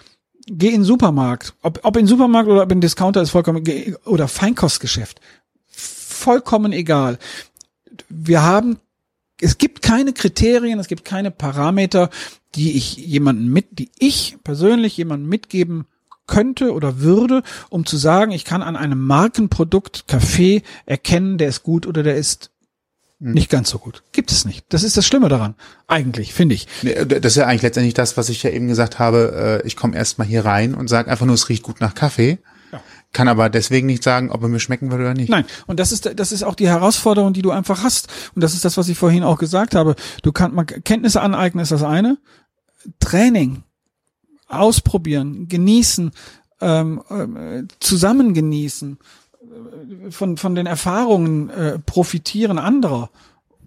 geh in den Supermarkt, ob, ob in den Supermarkt oder ob in den Discounter ist vollkommen, oder Feinkostgeschäft. Vollkommen egal. Wir haben, es gibt keine Kriterien, es gibt keine Parameter, die ich jemanden mit, die ich persönlich jemandem mitgeben könnte oder würde, um zu sagen, ich kann an einem Markenprodukt Kaffee erkennen, der ist gut oder der ist nicht ganz so gut. Gibt es nicht. Das ist das Schlimme daran. Eigentlich, finde ich. Nee, Das ist ja eigentlich letztendlich das, was ich ja eben gesagt habe. äh, Ich komme erstmal hier rein und sage einfach nur, es riecht gut nach Kaffee. Kann aber deswegen nicht sagen, ob er mir schmecken würde oder nicht. Nein, und das ist das ist auch die Herausforderung, die du einfach hast. Und das ist das, was ich vorhin auch gesagt habe. Du kannst mal Kenntnisse aneignen ist das eine. Training, ausprobieren, genießen, ähm, äh, zusammen genießen, von von den Erfahrungen äh, profitieren anderer.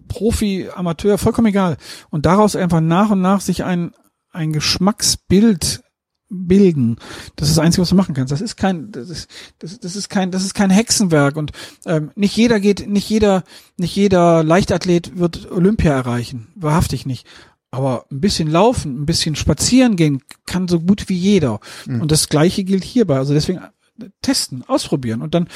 Profi, Amateur, vollkommen egal. Und daraus einfach nach und nach sich ein ein Geschmacksbild bilden. Das ist das Einzige, was du machen kannst. Das ist kein, das ist, das, das ist kein, das ist kein Hexenwerk und ähm, nicht jeder geht, nicht jeder, nicht jeder Leichtathlet wird Olympia erreichen. Wahrhaftig nicht. Aber ein bisschen laufen, ein bisschen spazieren gehen kann so gut wie jeder. Mhm. Und das Gleiche gilt hierbei. Also deswegen testen, ausprobieren und dann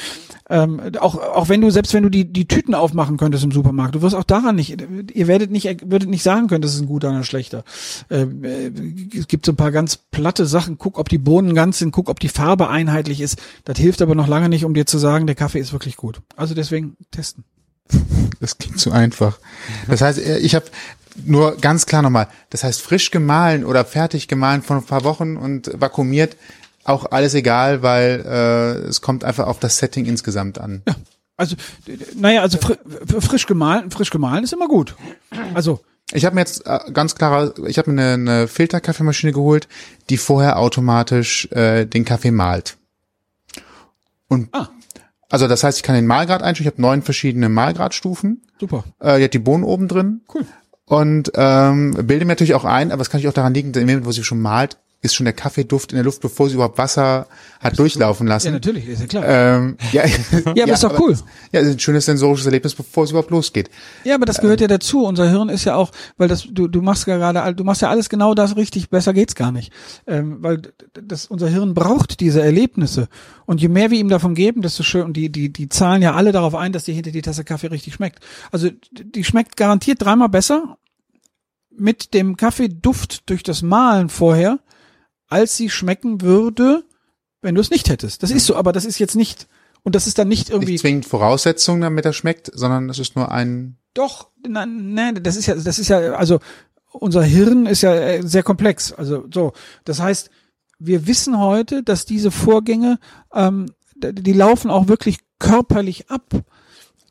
ähm, auch auch wenn du selbst wenn du die die Tüten aufmachen könntest im Supermarkt, du wirst auch daran nicht, ihr werdet nicht würdet nicht sagen können, das ist ein guter oder ein schlechter. Ähm, äh, es gibt so ein paar ganz platte Sachen. Guck, ob die Bohnen ganz sind, guck, ob die Farbe einheitlich ist. Das hilft aber noch lange nicht, um dir zu sagen, der Kaffee ist wirklich gut. Also deswegen testen. Das klingt zu einfach. Das heißt, äh, ich habe nur ganz klar nochmal, das heißt frisch gemahlen oder fertig gemahlen von ein paar Wochen und vakuumiert, auch alles egal, weil äh, es kommt einfach auf das Setting insgesamt an. Ja. Also naja, also fri frisch gemahlen, frisch gemahlen ist immer gut. Also Ich habe mir jetzt äh, ganz klarer, ich habe mir eine, eine Filterkaffeemaschine geholt, die vorher automatisch äh, den Kaffee malt. Und Ah. also das heißt, ich kann den Mahlgrad einstellen. Ich habe neun verschiedene Mahlgradstufen. super. Äh, die hat die Bohnen oben drin. Cool. Und ähm, bilde mir natürlich auch ein, aber es kann natürlich auch daran liegen, im Moment, wo sie schon malt, ist schon der Kaffeeduft in der Luft, bevor sie überhaupt Wasser hat durchlaufen lassen. Ja, natürlich, ist ja klar. Ähm, ja, [LAUGHS] [LAUGHS] Ja, aber ist doch cool. Ja, es ist ein schönes sensorisches Erlebnis, bevor es überhaupt losgeht. Ja, aber das gehört ja dazu. Unser Hirn ist ja auch, weil das du du machst ja gerade, du machst ja alles genau das richtig. Besser geht's gar nicht, ähm, weil das unser Hirn braucht diese Erlebnisse und je mehr wir ihm davon geben, desto schön. Und die die die zahlen ja alle darauf ein, dass dir hinter die Tasse Kaffee richtig schmeckt. Also die schmeckt garantiert dreimal besser mit dem Kaffeeduft durch das Mahlen vorher, als sie schmecken würde, wenn du es nicht hättest. Das ist so, aber das ist jetzt nicht und das ist dann nicht irgendwie Nicht zwingend Voraussetzungen, damit er schmeckt, sondern es ist nur ein Doch, nein, nein, das ist ja, das ist ja, also unser Hirn ist ja äh, sehr komplex. Also so, das heißt, wir wissen heute, dass diese Vorgänge, ähm, die laufen auch wirklich körperlich ab.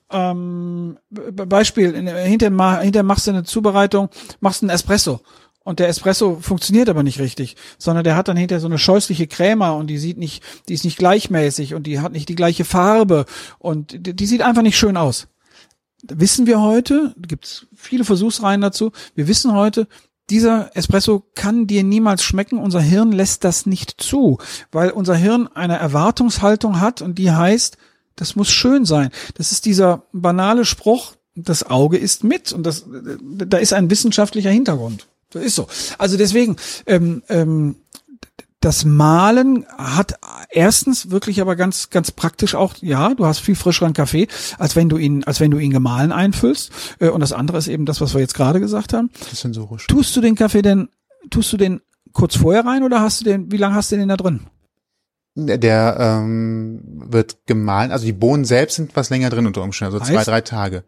Ähm, Be- Beispiel, in- hinter, hinter machst du eine Zubereitung, machst einen Espresso. Und der Espresso funktioniert aber nicht richtig, sondern der hat dann hinter so eine scheußliche Crema und die sieht nicht, die ist nicht gleichmäßig und die hat nicht die gleiche Farbe und die, die sieht einfach nicht schön aus wissen wir heute, gibt es viele Versuchsreihen dazu, wir wissen heute, dieser Espresso kann dir niemals schmecken, unser Hirn lässt das nicht zu, weil unser Hirn eine Erwartungshaltung hat und die heißt, das muss schön sein. Das ist dieser banale Spruch, das Auge ist mit und das, da ist ein wissenschaftlicher Hintergrund. Das ist so. Also deswegen, ähm, ähm, das Malen hat erstens wirklich aber ganz ganz praktisch auch ja du hast viel frischeren Kaffee als wenn du ihn als wenn du ihn gemahlen einfüllst Äh, und das andere ist eben das was wir jetzt gerade gesagt haben das ist sensorisch. tust du den Kaffee denn tust du den kurz vorher rein oder hast du den wie lange hast du den da drin Der, ähm, wird gemahlen, also die Bohnen selbst sind was länger drin unter Umständen, also zwei, Heißt? drei Tage.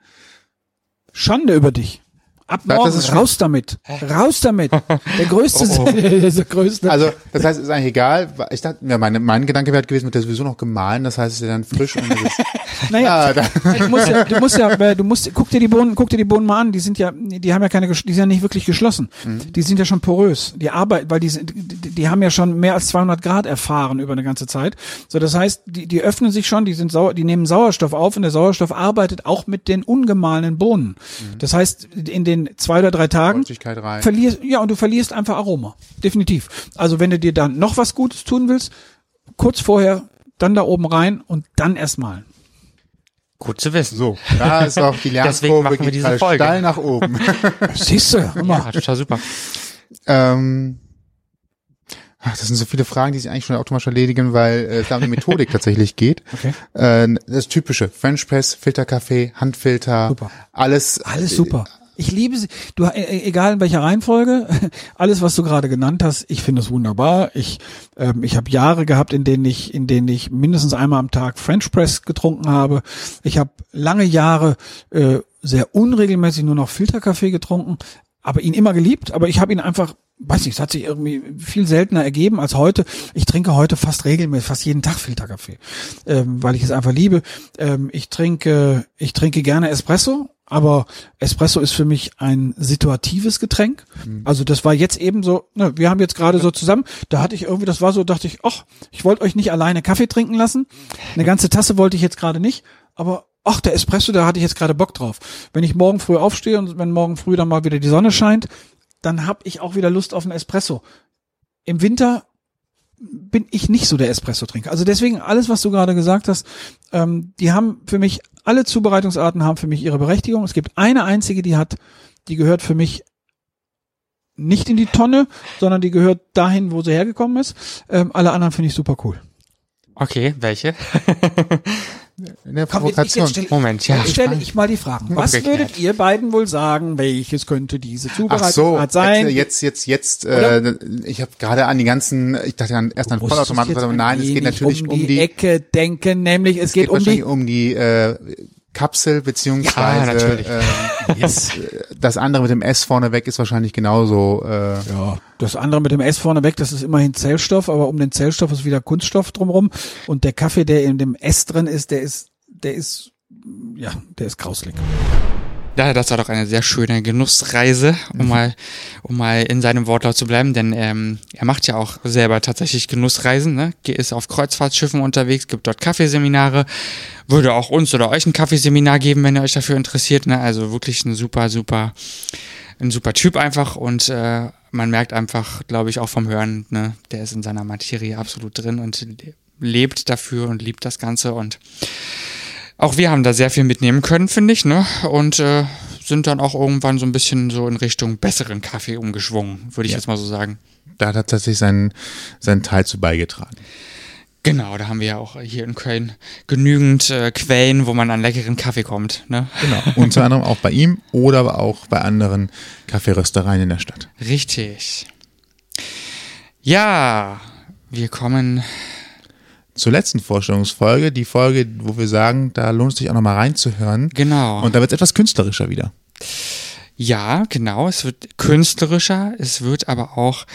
Schande über dich ab Das morgen ist schon- raus damit raus damit der größte Oh, oh. [LAUGHS] der größte Also das heißt, es ist eigentlich egal. Ich dachte, ja, meine, mein Gedanke wäre gewesen, wird der sowieso noch gemahlen, das heißt, es ist ja dann frisch und ist, [LAUGHS] naja ja, da, [LAUGHS] du musst ja, du musst ja, äh, du musst, guck dir die Bohnen, guck dir die Bohnen mal an, die sind ja, die haben ja keine, die sind ja nicht wirklich geschlossen. Die sind ja schon porös. Die arbeiten, weil die, sind- die, die haben ja schon mehr als 200 Grad erfahren über eine ganze Zeit. So, das heißt, die, die öffnen sich schon, die sind sauer, die nehmen Sauerstoff auf und der Sauerstoff arbeitet auch mit den ungemahlenen Bohnen. Das heißt, in den zwei oder drei Tagen verlierst, ja, und du verlierst einfach Aroma. Definitiv. Also wenn du dir dann noch was Gutes tun willst, kurz vorher, dann da oben rein und dann erst malen. Gut zu wissen. So, da ist auch die [LAUGHS] Deswegen Lernkurve machen wir geht diese Folge. steil nach oben. [LAUGHS] Siehst du, Ja, total super. ähm, ach, das sind so viele Fragen, die sich eigentlich schon automatisch erledigen, weil äh, es da um die Methodik [LAUGHS] tatsächlich geht. Okay. Äh, das typische French Press, Filterkaffee, Handfilter, Super. alles. Alles super. Ich liebe sie. Du, äh, egal in welcher Reihenfolge, [LAUGHS] alles, was du gerade genannt hast, ich finde es wunderbar. Ich, ähm, ich habe Jahre gehabt, in denen ich, in denen ich mindestens einmal am Tag French Press getrunken habe. Ich habe lange Jahre äh, sehr unregelmäßig nur noch Filterkaffee getrunken, aber ihn immer geliebt. Aber ich habe ihn einfach, weiß nicht, es hat sich irgendwie viel seltener ergeben als heute. Ich trinke heute fast regelmäßig, fast jeden Tag Filterkaffee, ähm, weil ich es einfach liebe. Ähm, ich trinke, ich trinke gerne Espresso aber Espresso ist für mich ein situatives Getränk. Also das war jetzt eben so, ne, wir haben jetzt gerade so zusammen, da hatte ich irgendwie, das war so, dachte ich, ach, ich wollte euch nicht alleine Kaffee trinken lassen. Eine ganze Tasse wollte ich jetzt gerade nicht, aber ach, der Espresso, da hatte ich jetzt gerade Bock drauf. Wenn ich morgen früh aufstehe und wenn morgen früh dann mal wieder die Sonne scheint, dann habe ich auch wieder Lust auf einen Espresso. Im Winter bin ich nicht so der Espresso-Trinker. Also deswegen alles, was du gerade gesagt hast, ähm, die haben für mich, alle Zubereitungsarten haben für mich ihre Berechtigung. Es gibt eine einzige, die hat, die gehört für mich nicht in die Tonne, sondern die gehört dahin, wo sie hergekommen ist. Ähm, alle anderen finde ich super cool. Okay, welche? [LAUGHS] In der Komm, jetzt- Provokation. jetzt stell- Moment, ja. Jetzt stelle ich mal die Fragen. Was Umgekehrt. würdet ihr beiden wohl sagen, welches könnte diese Ach so, Zubereitungsart sein? jetzt, jetzt, jetzt, äh, ich habe gerade an die ganzen, ich dachte an, erst an Du Vollautomaten, aber nein, es geht natürlich um um die, die, Ecke denken, nämlich es, es geht, geht um die um die äh, Kapsel beziehungsweise Ja, ähm, das andere mit dem S vorne weg ist wahrscheinlich genauso. Äh, Ja, das andere mit dem S vorne weg, das ist immerhin Zellstoff, aber um den Zellstoff ist wieder Kunststoff drumrum. Und der Kaffee, der in dem S drin ist, der ist, der ist, ja, der ist grauslig. Ja, das war doch eine sehr schöne Genussreise, um mal, um mal in seinem Wortlaut zu bleiben, denn ähm, er macht ja auch selber tatsächlich Genussreisen, ne? Ist auf Kreuzfahrtschiffen unterwegs, gibt dort Kaffeeseminare, würde auch uns oder euch ein Kaffeeseminar geben, wenn ihr euch dafür interessiert, ne? Also wirklich ein super, super, ein super Typ einfach. Und äh, man merkt einfach, glaube ich, auch vom Hören, ne, der ist in seiner Materie absolut drin und le- lebt dafür und liebt das Ganze. Und auch wir haben da sehr viel mitnehmen können, finde ich, ne? Und äh, sind dann auch irgendwann so ein bisschen so in Richtung besseren Kaffee umgeschwungen, würde ich Ja. jetzt mal so sagen. da hat er tatsächlich seinen, seinen Teil zu beigetragen. Genau, da haben wir ja auch hier in Köln genügend äh, Quellen, wo man an leckeren Kaffee kommt, ne? Genau. Unter anderem auch bei ihm oder aber auch bei anderen Kaffeeröstereien in der Stadt. Richtig. Ja, wir kommen. Zur letzten Vorstellungsfolge, die Folge, wo wir sagen, da lohnt es sich auch nochmal reinzuhören. Genau. Und da wird es etwas künstlerischer wieder. Ja, genau. Es wird künstlerischer. Es wird aber auch,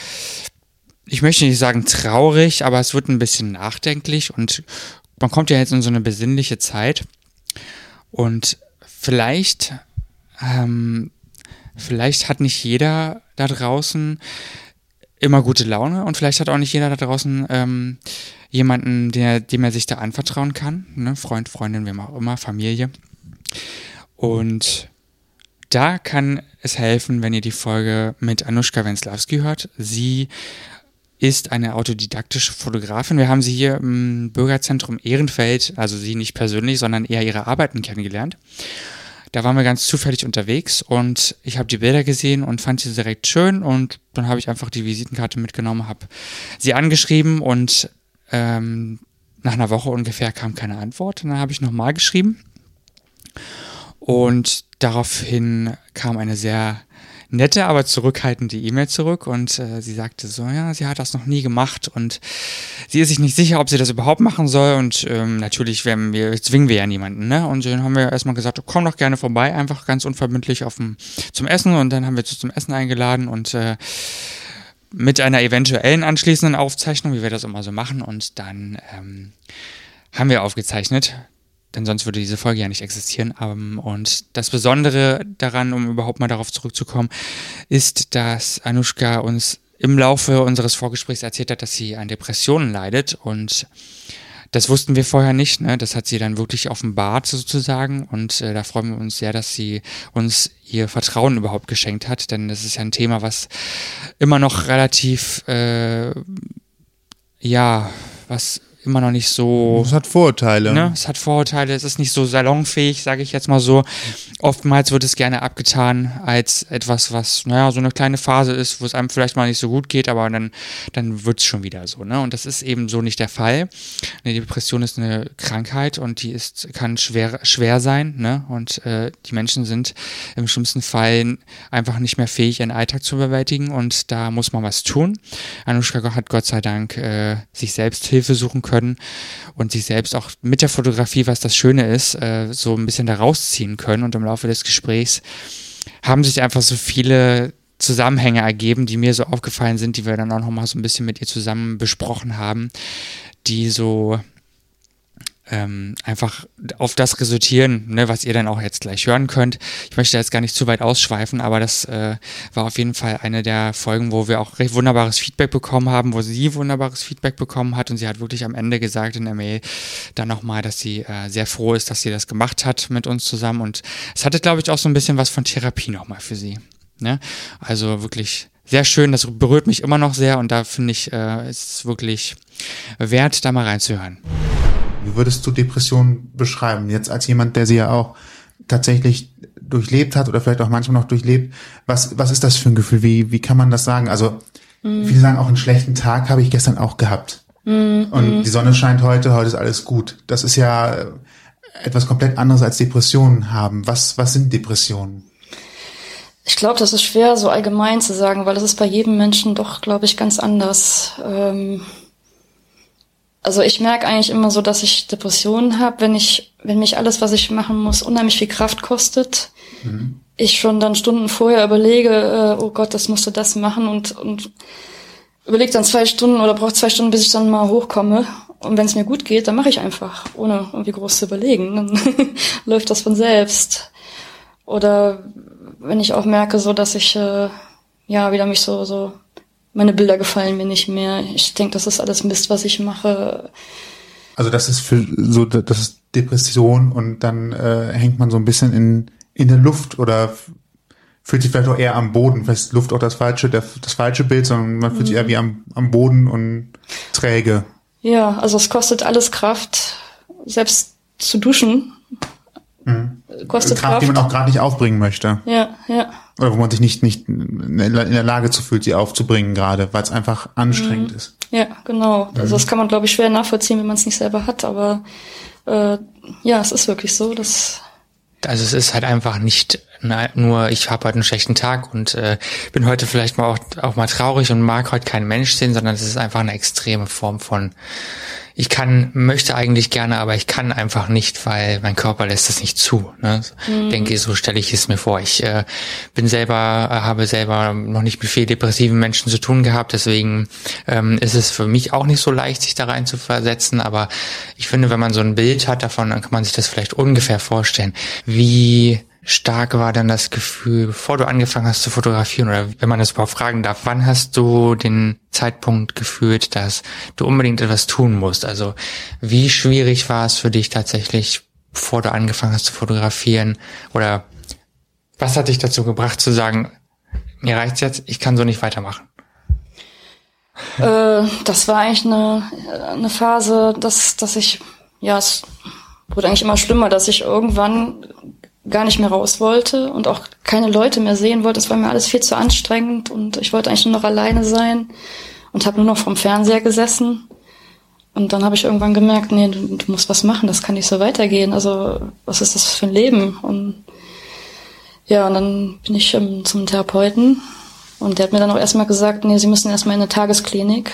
ich möchte nicht sagen traurig, aber es wird ein bisschen nachdenklich und man kommt ja jetzt in so eine besinnliche Zeit. Und vielleicht, ähm, vielleicht hat nicht jeder da draußen immer gute Laune und vielleicht hat auch nicht jeder da draußen ähm, jemanden, der, dem er sich da anvertrauen kann. Ne? Freund, Freundin, wem auch immer, Familie. Und da kann es helfen, wenn ihr die Folge mit Anushka Wenslawski hört. Sie ist eine autodidaktische Fotografin. Wir haben sie hier im Bürgerzentrum Ehrenfeld, also sie nicht persönlich, sondern eher ihre Arbeiten kennengelernt. Da waren wir ganz zufällig unterwegs und ich habe die Bilder gesehen und fand sie direkt schön und dann habe ich einfach die Visitenkarte mitgenommen, habe sie angeschrieben und ähm, nach einer Woche ungefähr kam keine Antwort. Und dann habe ich nochmal geschrieben und daraufhin kam eine sehr nette, aber zurückhaltende E-Mail zurück und äh, sie sagte so, ja, sie hat das noch nie gemacht und sie ist sich nicht sicher, ob sie das überhaupt machen soll und ähm, natürlich werden wir, zwingen wir ja niemanden, ne? Und dann haben wir erstmal gesagt, komm doch gerne vorbei, einfach ganz unverbindlich auf dem, zum Essen und dann haben wir sie zum Essen eingeladen und äh, mit einer eventuellen anschließenden Aufzeichnung, wie wir das immer so machen und dann ähm, haben wir aufgezeichnet, denn sonst würde diese Folge ja nicht existieren. Ähm, und das Besondere daran, um überhaupt mal darauf zurückzukommen, ist, dass Anushka uns im Laufe unseres Vorgesprächs erzählt hat, dass sie an Depressionen leidet und das wussten wir vorher nicht, ne? Das hat sie dann wirklich offenbart sozusagen und äh, da freuen wir uns sehr, dass sie uns ihr Vertrauen überhaupt geschenkt hat, denn das ist ja ein Thema, was immer noch relativ, äh, ja, was immer noch nicht so Das hat Vorurteile. Ne? Es hat Vorurteile, es ist nicht so salonfähig, sage ich jetzt mal so. Oftmals wird es gerne abgetan als etwas, was, naja, so eine kleine Phase ist, wo es einem vielleicht mal nicht so gut geht, aber dann, dann wird es schon wieder so. Ne? Und das ist eben so nicht der Fall. Eine Depression ist eine Krankheit und die ist, kann schwer, schwer sein. Ne? Und äh, die Menschen sind im schlimmsten Fall einfach nicht mehr fähig, ihren Alltag zu bewältigen und da muss man was tun. Anushka hat Gott sei Dank äh, sich selbst Hilfe suchen können und sich selbst auch mit der Fotografie, was das Schöne ist, äh, so ein bisschen da rausziehen können. Und im Laufe des Gesprächs haben sich einfach so viele Zusammenhänge ergeben, die mir so aufgefallen sind, die wir dann auch nochmal so ein bisschen mit ihr zusammen besprochen haben, die so ähm, einfach auf das resultieren, ne, was ihr dann auch jetzt gleich hören könnt. Ich möchte jetzt gar nicht zu weit ausschweifen, aber das äh, war auf jeden Fall eine der Folgen, wo wir auch recht wunderbares Feedback bekommen haben, wo sie wunderbares Feedback bekommen hat und sie hat wirklich am Ende gesagt in der Mail dann nochmal, dass sie äh, sehr froh ist, dass sie das gemacht hat mit uns zusammen und es hatte, glaube ich, auch so ein bisschen was von Therapie nochmal für sie. Ne? Also wirklich sehr schön, das berührt mich immer noch sehr und da finde ich, äh, ist es wirklich wert, da mal reinzuhören. Wie würdest du Depressionen beschreiben? Jetzt als jemand, der sie ja auch tatsächlich durchlebt hat oder vielleicht auch manchmal noch durchlebt. Was, was ist das für ein Gefühl? Wie, wie kann man das sagen? Also, mhm. viele sagen auch einen schlechten Tag habe ich gestern auch gehabt. Mhm. Und die Sonne scheint heute, heute ist alles gut. Das ist ja etwas komplett anderes als Depressionen haben. Was, was sind Depressionen? Ich glaube, das ist schwer so allgemein zu sagen, weil es ist bei jedem Menschen doch, glaube ich, ganz anders. Ähm also ich merke eigentlich immer so, dass ich Depressionen habe, wenn ich, wenn mich alles, was ich machen muss, unheimlich viel Kraft kostet. Mhm. Ich schon dann Stunden vorher überlege, äh, oh Gott, das musst du das machen und, und überlege dann zwei Stunden oder brauche zwei Stunden, bis ich dann mal hochkomme. Und wenn es mir gut geht, dann mache ich einfach, ohne irgendwie groß zu überlegen. Dann [LAUGHS] läuft das von selbst. Oder wenn ich auch merke, so dass ich äh, ja wieder mich so so meine Bilder gefallen mir nicht mehr. Ich denke, das ist alles Mist, was ich mache. Also das ist für so das ist Depression und dann äh, hängt man so ein bisschen in in der Luft oder fühlt sich vielleicht auch eher am Boden. Vielleicht ist Luft auch das falsche der, das falsche Bild, sondern man fühlt mhm. sich eher wie am am Boden und träge. Ja, also es kostet alles Kraft, selbst zu duschen. Mhm. Kostet Kraft, Kraft, die man auch gerade nicht aufbringen möchte. Ja, ja. Oder wo man sich nicht, nicht in der Lage zu fühlt, sie aufzubringen gerade, weil es einfach anstrengend mhm. ist. Ja, genau. Also das kann man, glaube ich, schwer nachvollziehen, wenn man es nicht selber hat, aber äh, ja, es ist wirklich so, dass also es ist halt einfach nicht nur, ich habe heute einen schlechten Tag und äh, bin heute vielleicht mal auch, auch mal traurig und mag heute keinen Mensch sehen, sondern es ist einfach eine extreme Form von ich kann, möchte eigentlich gerne, aber ich kann einfach nicht, weil mein Körper lässt es nicht zu. Ne? Mhm. Denke ich, so stelle ich es mir vor. Ich äh, bin selber, äh, habe selber noch nicht mit viel depressiven Menschen zu tun gehabt, deswegen ähm, ist es für mich auch nicht so leicht, sich da rein zu versetzen. Aber ich finde, wenn man so ein Bild hat davon, dann kann man sich das vielleicht ungefähr vorstellen, wie stark war dann das Gefühl, bevor du angefangen hast zu fotografieren oder wenn man das überhaupt fragen darf, wann hast du den Zeitpunkt gefühlt, dass du unbedingt etwas tun musst? Also wie schwierig war es für dich tatsächlich, bevor du angefangen hast zu fotografieren oder was hat dich dazu gebracht zu sagen, mir reicht's jetzt, ich kann so nicht weitermachen? Äh, das war eigentlich eine, eine Phase, dass, dass ich, ja, es wurde eigentlich immer schlimmer, dass ich irgendwann gar nicht mehr raus wollte und auch keine Leute mehr sehen wollte. Es war mir alles viel zu anstrengend und ich wollte eigentlich nur noch alleine sein und habe nur noch vom Fernseher gesessen. Und dann habe ich irgendwann gemerkt, nee, du, du, musst was machen, das kann nicht so weitergehen. Also was ist das für ein Leben? Und ja, und dann bin ich ähm, zum Therapeuten und der hat mir dann auch erstmal gesagt, nee, sie müssen erstmal in eine Tagesklinik.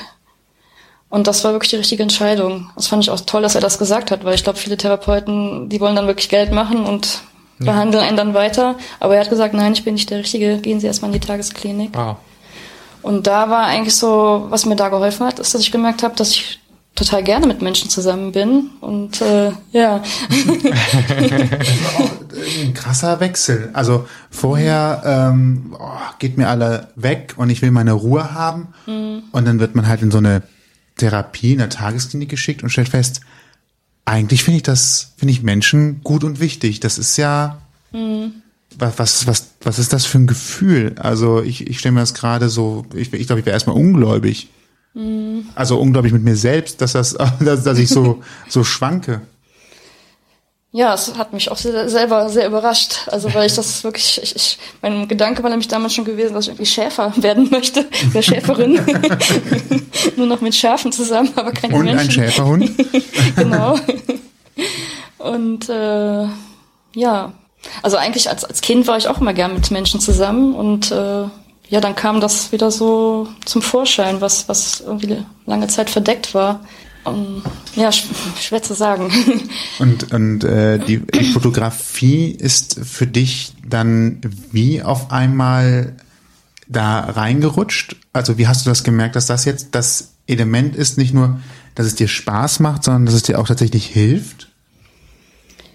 Und das war wirklich die richtige Entscheidung. Das fand ich auch toll, dass er das gesagt hat, weil ich glaube, viele Therapeuten, die wollen dann wirklich Geld machen und ja. behandeln einen dann weiter. Aber er hat gesagt, nein, ich bin nicht der Richtige, gehen Sie erstmal in die Tagesklinik. Wow. Und da war eigentlich so, was mir da geholfen hat, ist, dass ich gemerkt habe, dass ich total gerne mit Menschen zusammen bin. Und äh, ja. [LAUGHS] das war auch ein krasser Wechsel. Also vorher ähm, oh, geht mir alle weg und ich will meine Ruhe haben. Mhm. Und dann wird man halt in so eine Therapie in der Tagesklinik geschickt und stellt fest, eigentlich finde ich das, finde ich Menschen gut und wichtig. Das ist ja, mhm. was, was, was, was ist das für ein Gefühl? Also ich, ich stelle mir das gerade so, ich, ich glaube, ich wäre erstmal ungläubig. Mhm. Also ungläubig mit mir selbst, dass das, [LAUGHS] dass, dass ich so, so schwanke. Ja, es hat mich auch sehr, selber sehr überrascht. Also weil ich das wirklich, ich, ich, mein Gedanke war nämlich damals schon gewesen, dass ich irgendwie Schäfer [LAUGHS] werden möchte, oder Schäferin. [LAUGHS] Nur noch mit Schafen zusammen, aber keine Und Menschen. ein Schäferhund. [LAUGHS] genau. Und äh, ja, also eigentlich als, als Kind war ich auch immer gern mit Menschen zusammen und äh, ja, dann kam das wieder so zum Vorschein, was, was irgendwie lange Zeit verdeckt war. Um, ja, schwer zu sagen. [LAUGHS] Und, und äh, die, die Fotografie ist für dich dann wie auf einmal da reingerutscht? Also wie hast du das gemerkt, dass das jetzt das Element ist, nicht nur, dass es dir Spaß macht, sondern dass es dir auch tatsächlich hilft?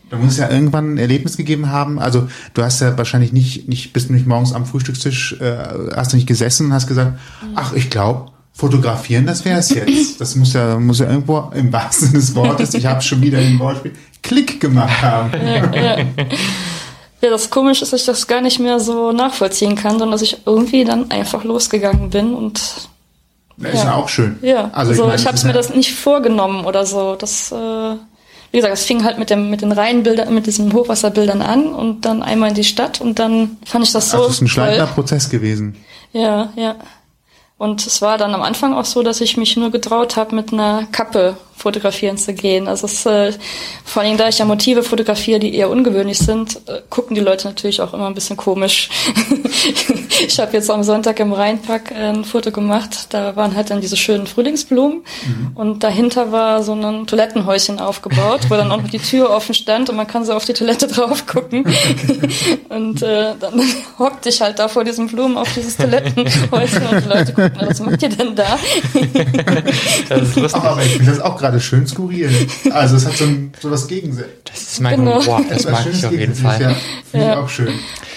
Da muss es ja irgendwann ein Erlebnis gegeben haben. Also du hast ja wahrscheinlich nicht, nicht bist du nicht morgens am Frühstückstisch, äh, hast du nicht gesessen und hast gesagt, ach, ich glaube, Fotografieren, das wäre es jetzt. Das muss ja, muss ja irgendwo im wahrsten Sinne des Wortes, ich habe schon wieder ein Wortspiel, Klick gemacht haben. Ja, ja. Ja, das komisch ist, dass ich das gar nicht mehr so nachvollziehen kann, sondern dass ich irgendwie dann einfach losgegangen bin und Das ist ja auch schön. ja, also, ich ich, meine, das habe mir ja- das nicht vorgenommen oder so. Das, äh, wie gesagt, es fing halt mit dem mit den Reihenbildern, mit diesen Hochwasserbildern an und dann einmal in die Stadt und dann fand ich das so Also es ist ein schleichender toll. Prozess gewesen. Ja, ja. Und es war dann am Anfang auch so, dass ich mich nur getraut habe, mit einer Kappe fotografieren zu gehen. Also es, äh, vor allem, da ich ja Motive fotografiere, die eher ungewöhnlich sind, äh, gucken die Leute natürlich auch immer ein bisschen komisch. [LAUGHS] ich habe jetzt am Sonntag im Rheinpark äh, ein Foto gemacht. Da waren halt dann diese schönen Frühlingsblumen und dahinter war so ein Toilettenhäuschen aufgebaut, wo dann auch noch die Tür offen stand und man kann so auf die Toilette drauf gucken. [LAUGHS] und äh, dann [LAUGHS] hockte ich halt da vor diesen Blumen auf dieses Toilettenhäuschen und die Leute gucken, was macht ihr denn da? Das ist lustig. Aber ich finde das auch gerade schön skurril. Also es hat so, ein, so was Gegensätze. Das ist mein Genau. Humor. Das [LAUGHS] mag ich auf jeden Fall. Ja, finde Ja. ich auch schön.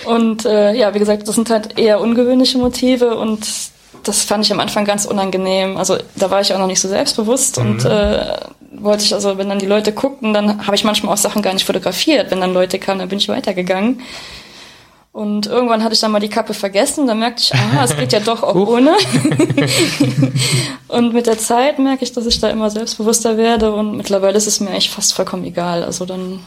Und äh, ja, wie gesagt, das sind halt eher ungewöhnliche Motive und das fand ich am Anfang ganz unangenehm. Also da war ich auch noch nicht so selbstbewusst und äh, wollte ich, also wenn dann die Leute guckten, dann habe ich manchmal auch Sachen gar nicht fotografiert. Wenn dann Leute kamen, dann bin ich weitergegangen. Und irgendwann hatte ich dann mal die Kappe vergessen, dann merkte ich, aha, es geht ja doch auch ohne. [LAUGHS] und mit der Zeit merke ich, dass ich da immer selbstbewusster werde und mittlerweile ist es mir eigentlich fast vollkommen egal. Also dann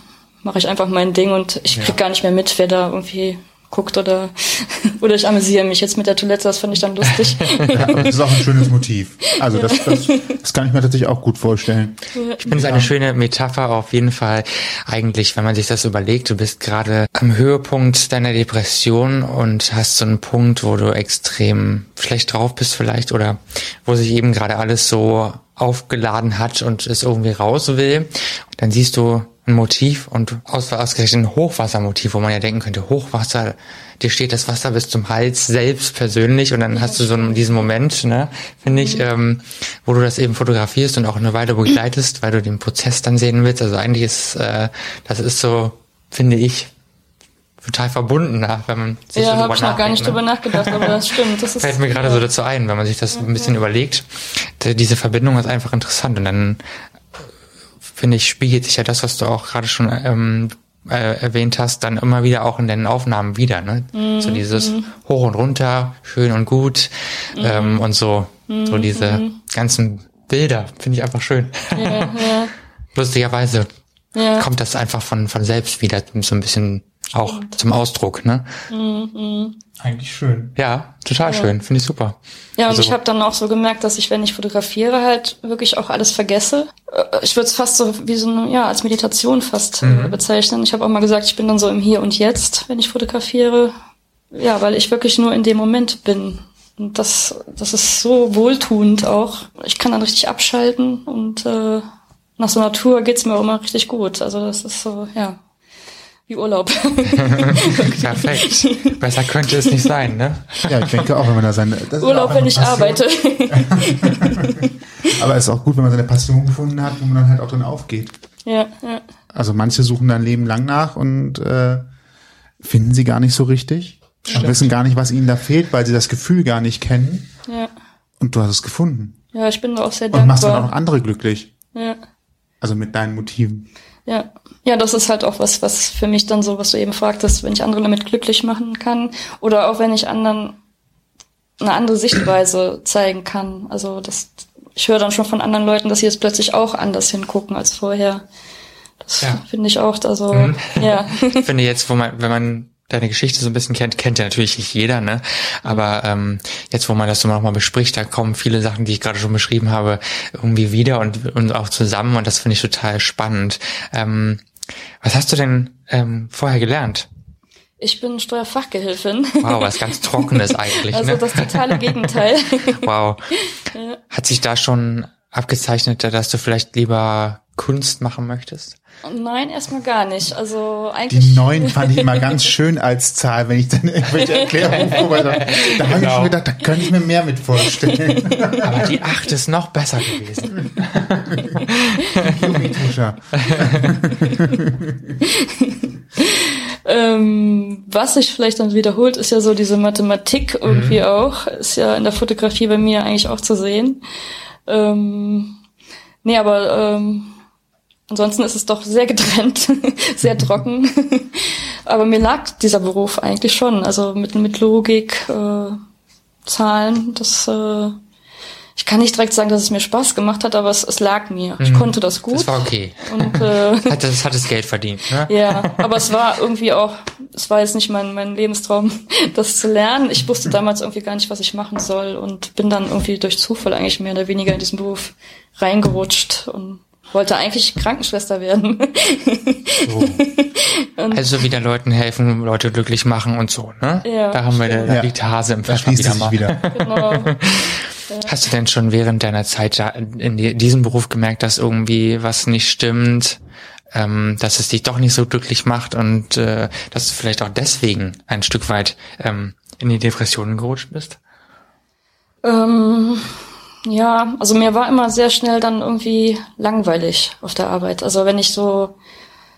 mache ich einfach mein Ding und ich krieg gar nicht mehr mit, wer da irgendwie guckt oder [LAUGHS] oder ich amüsiere mich jetzt mit der Toilette, das fand ich dann lustig. Ja, [LAUGHS] aber das ist auch ein schönes Motiv. Also das, das, das kann ich mir tatsächlich auch gut vorstellen. Ich finde es eine schöne Metapher auf jeden Fall. Eigentlich, wenn man sich das überlegt, du bist gerade am Höhepunkt deiner Depression und hast so einen Punkt, wo du extrem schlecht drauf bist vielleicht oder wo sich eben gerade alles so aufgeladen hat und es irgendwie raus will. Dann siehst du ein Motiv und aus, ausgerechnet ein Hochwassermotiv, wo man ja denken könnte, Hochwasser, dir steht das Wasser bis zum Hals selbst persönlich und dann hast du so einen, diesen Moment, ne, finde ich, ähm, wo du das eben fotografierst und auch eine Weile begleitest, weil du den Prozess dann sehen willst. Also eigentlich ist, äh, das ist so, finde ich, total verbundener, wenn man sich so ja, habe drüber ich noch gar nicht nachdenkt, drüber ne? nachgedacht, aber das stimmt. Das [LAUGHS] Fällt mir gerade so dazu ein, wenn man sich das ein bisschen überlegt. Diese Verbindung ist einfach interessant und dann finde ich, spiegelt sich ja das, was du auch gerade schon ähm, äh, erwähnt hast, dann immer wieder auch in deinen Aufnahmen wieder. Ne? so dieses Hoch und runter, schön und gut ähm, und so, so diese ganzen Bilder finde ich einfach schön. ja, ja, [LAUGHS] Lustigerweise ja. kommt das einfach von von selbst wieder so ein bisschen auch zum Ausdruck. Ne? Eigentlich schön. Ja, total schön, finde ich super. Ja, und Also- ich habe dann auch so gemerkt, dass ich, wenn ich fotografiere, halt wirklich auch alles vergesse. Äh, Ich würde es fast so wie so eine, ja, als Meditation fast Mhm. äh, bezeichnen. Ich habe auch mal gesagt, ich bin dann so im Hier und Jetzt, wenn ich fotografiere. Ja, weil ich wirklich nur in dem Moment bin. Und das, das ist so wohltuend auch. Ich kann dann richtig abschalten und äh, nach so einer Tour geht's mir auch immer richtig gut. Also das ist so, ja, wie Urlaub. [LAUGHS] Perfekt. Besser könnte es nicht sein, ne? Ja, ich denke auch, wenn man da seine... Urlaub, wenn ich arbeite. Aber es ist auch gut, wenn man seine Passion gefunden hat, wo man dann halt auch drin aufgeht. ja, ja. Also manche suchen dann Leben lang nach und äh, finden sie gar nicht so richtig. Und wissen gar nicht, was ihnen da fehlt, weil sie das Gefühl gar nicht kennen. ja. Und du hast es gefunden. Ja, ich bin da auch sehr Und machst dann auch dankbar. noch andere glücklich. Ja. Also mit deinen Motiven. Ja, ja, das ist halt auch was, was für mich dann so, was du eben fragtest, wenn ich andere damit glücklich machen kann oder auch wenn ich anderen eine andere Sichtweise zeigen kann. Also das, ich höre dann schon von anderen Leuten, dass sie jetzt plötzlich auch anders hingucken als vorher. Das Ja. finde ich auch, also ja, [LAUGHS] Ich finde jetzt, wo man, wenn man deine Geschichte so ein bisschen kennt, kennt ja natürlich nicht jeder, ne? Aber ähm, jetzt, wo man das so nochmal bespricht, da kommen viele Sachen, die ich gerade schon beschrieben habe, irgendwie wieder und, und auch zusammen und das finde ich total spannend. Ähm, was hast du denn ähm, vorher gelernt? ich bin Steuerfachgehilfin. Wow, was ganz Trockenes [LAUGHS] eigentlich, Also ne? das totale Gegenteil. [LAUGHS] Wow. Hat sich da schon abgezeichnet, dass du vielleicht lieber Kunst machen möchtest? Nein, erstmal gar nicht. Also eigentlich. Die neun fand ich immer [LAUGHS] ganz schön als Zahl, wenn ich dann irgendwelche Erklärungen [LAUGHS] vorbereitet habe. Da habe ich Genau. schon gedacht, da könnte ich mir mehr mit vorstellen. Aber die acht ist noch besser gewesen. Geometrischer. [LAUGHS] Ähm, was sich vielleicht dann wiederholt, ist ja so diese Mathematik irgendwie auch. Ist ja in der Fotografie bei mir eigentlich auch zu sehen. Ähm, nee, aber ähm, ansonsten ist es doch sehr getrennt, [LAUGHS] sehr trocken. [LAUGHS] Aber mir lag dieser Beruf eigentlich schon. Also mit, mit Logik, äh, Zahlen, das äh, ich kann nicht direkt sagen, dass es mir Spaß gemacht hat, aber es, es lag mir. Ich Mhm. konnte das gut. Das war okay. Und äh, [LAUGHS] Hat das, hat das Geld verdient, ne? ja, aber es war irgendwie auch, es war jetzt nicht mein, mein Lebenstraum, [LAUGHS] das zu lernen. Ich wusste damals irgendwie gar nicht, was ich machen soll und bin dann irgendwie durch Zufall eigentlich mehr oder weniger in diesen Beruf reingerutscht und wollte eigentlich Krankenschwester werden. [LAUGHS] Also wieder Leuten helfen, Leute glücklich machen und so, ne? Ja, da haben wir, da Ja. liegt der Hase im schließt wieder mal. wieder. [LAUGHS] genau. Hast du denn schon während deiner Zeit in die- diesem Beruf gemerkt, dass irgendwie was nicht stimmt, ähm, dass es dich doch nicht so glücklich macht und äh, dass du vielleicht auch deswegen ein Stück weit ähm, in die Depressionen gerutscht bist? Ähm, ja, also mir war immer sehr schnell dann irgendwie langweilig auf der Arbeit. Also wenn ich so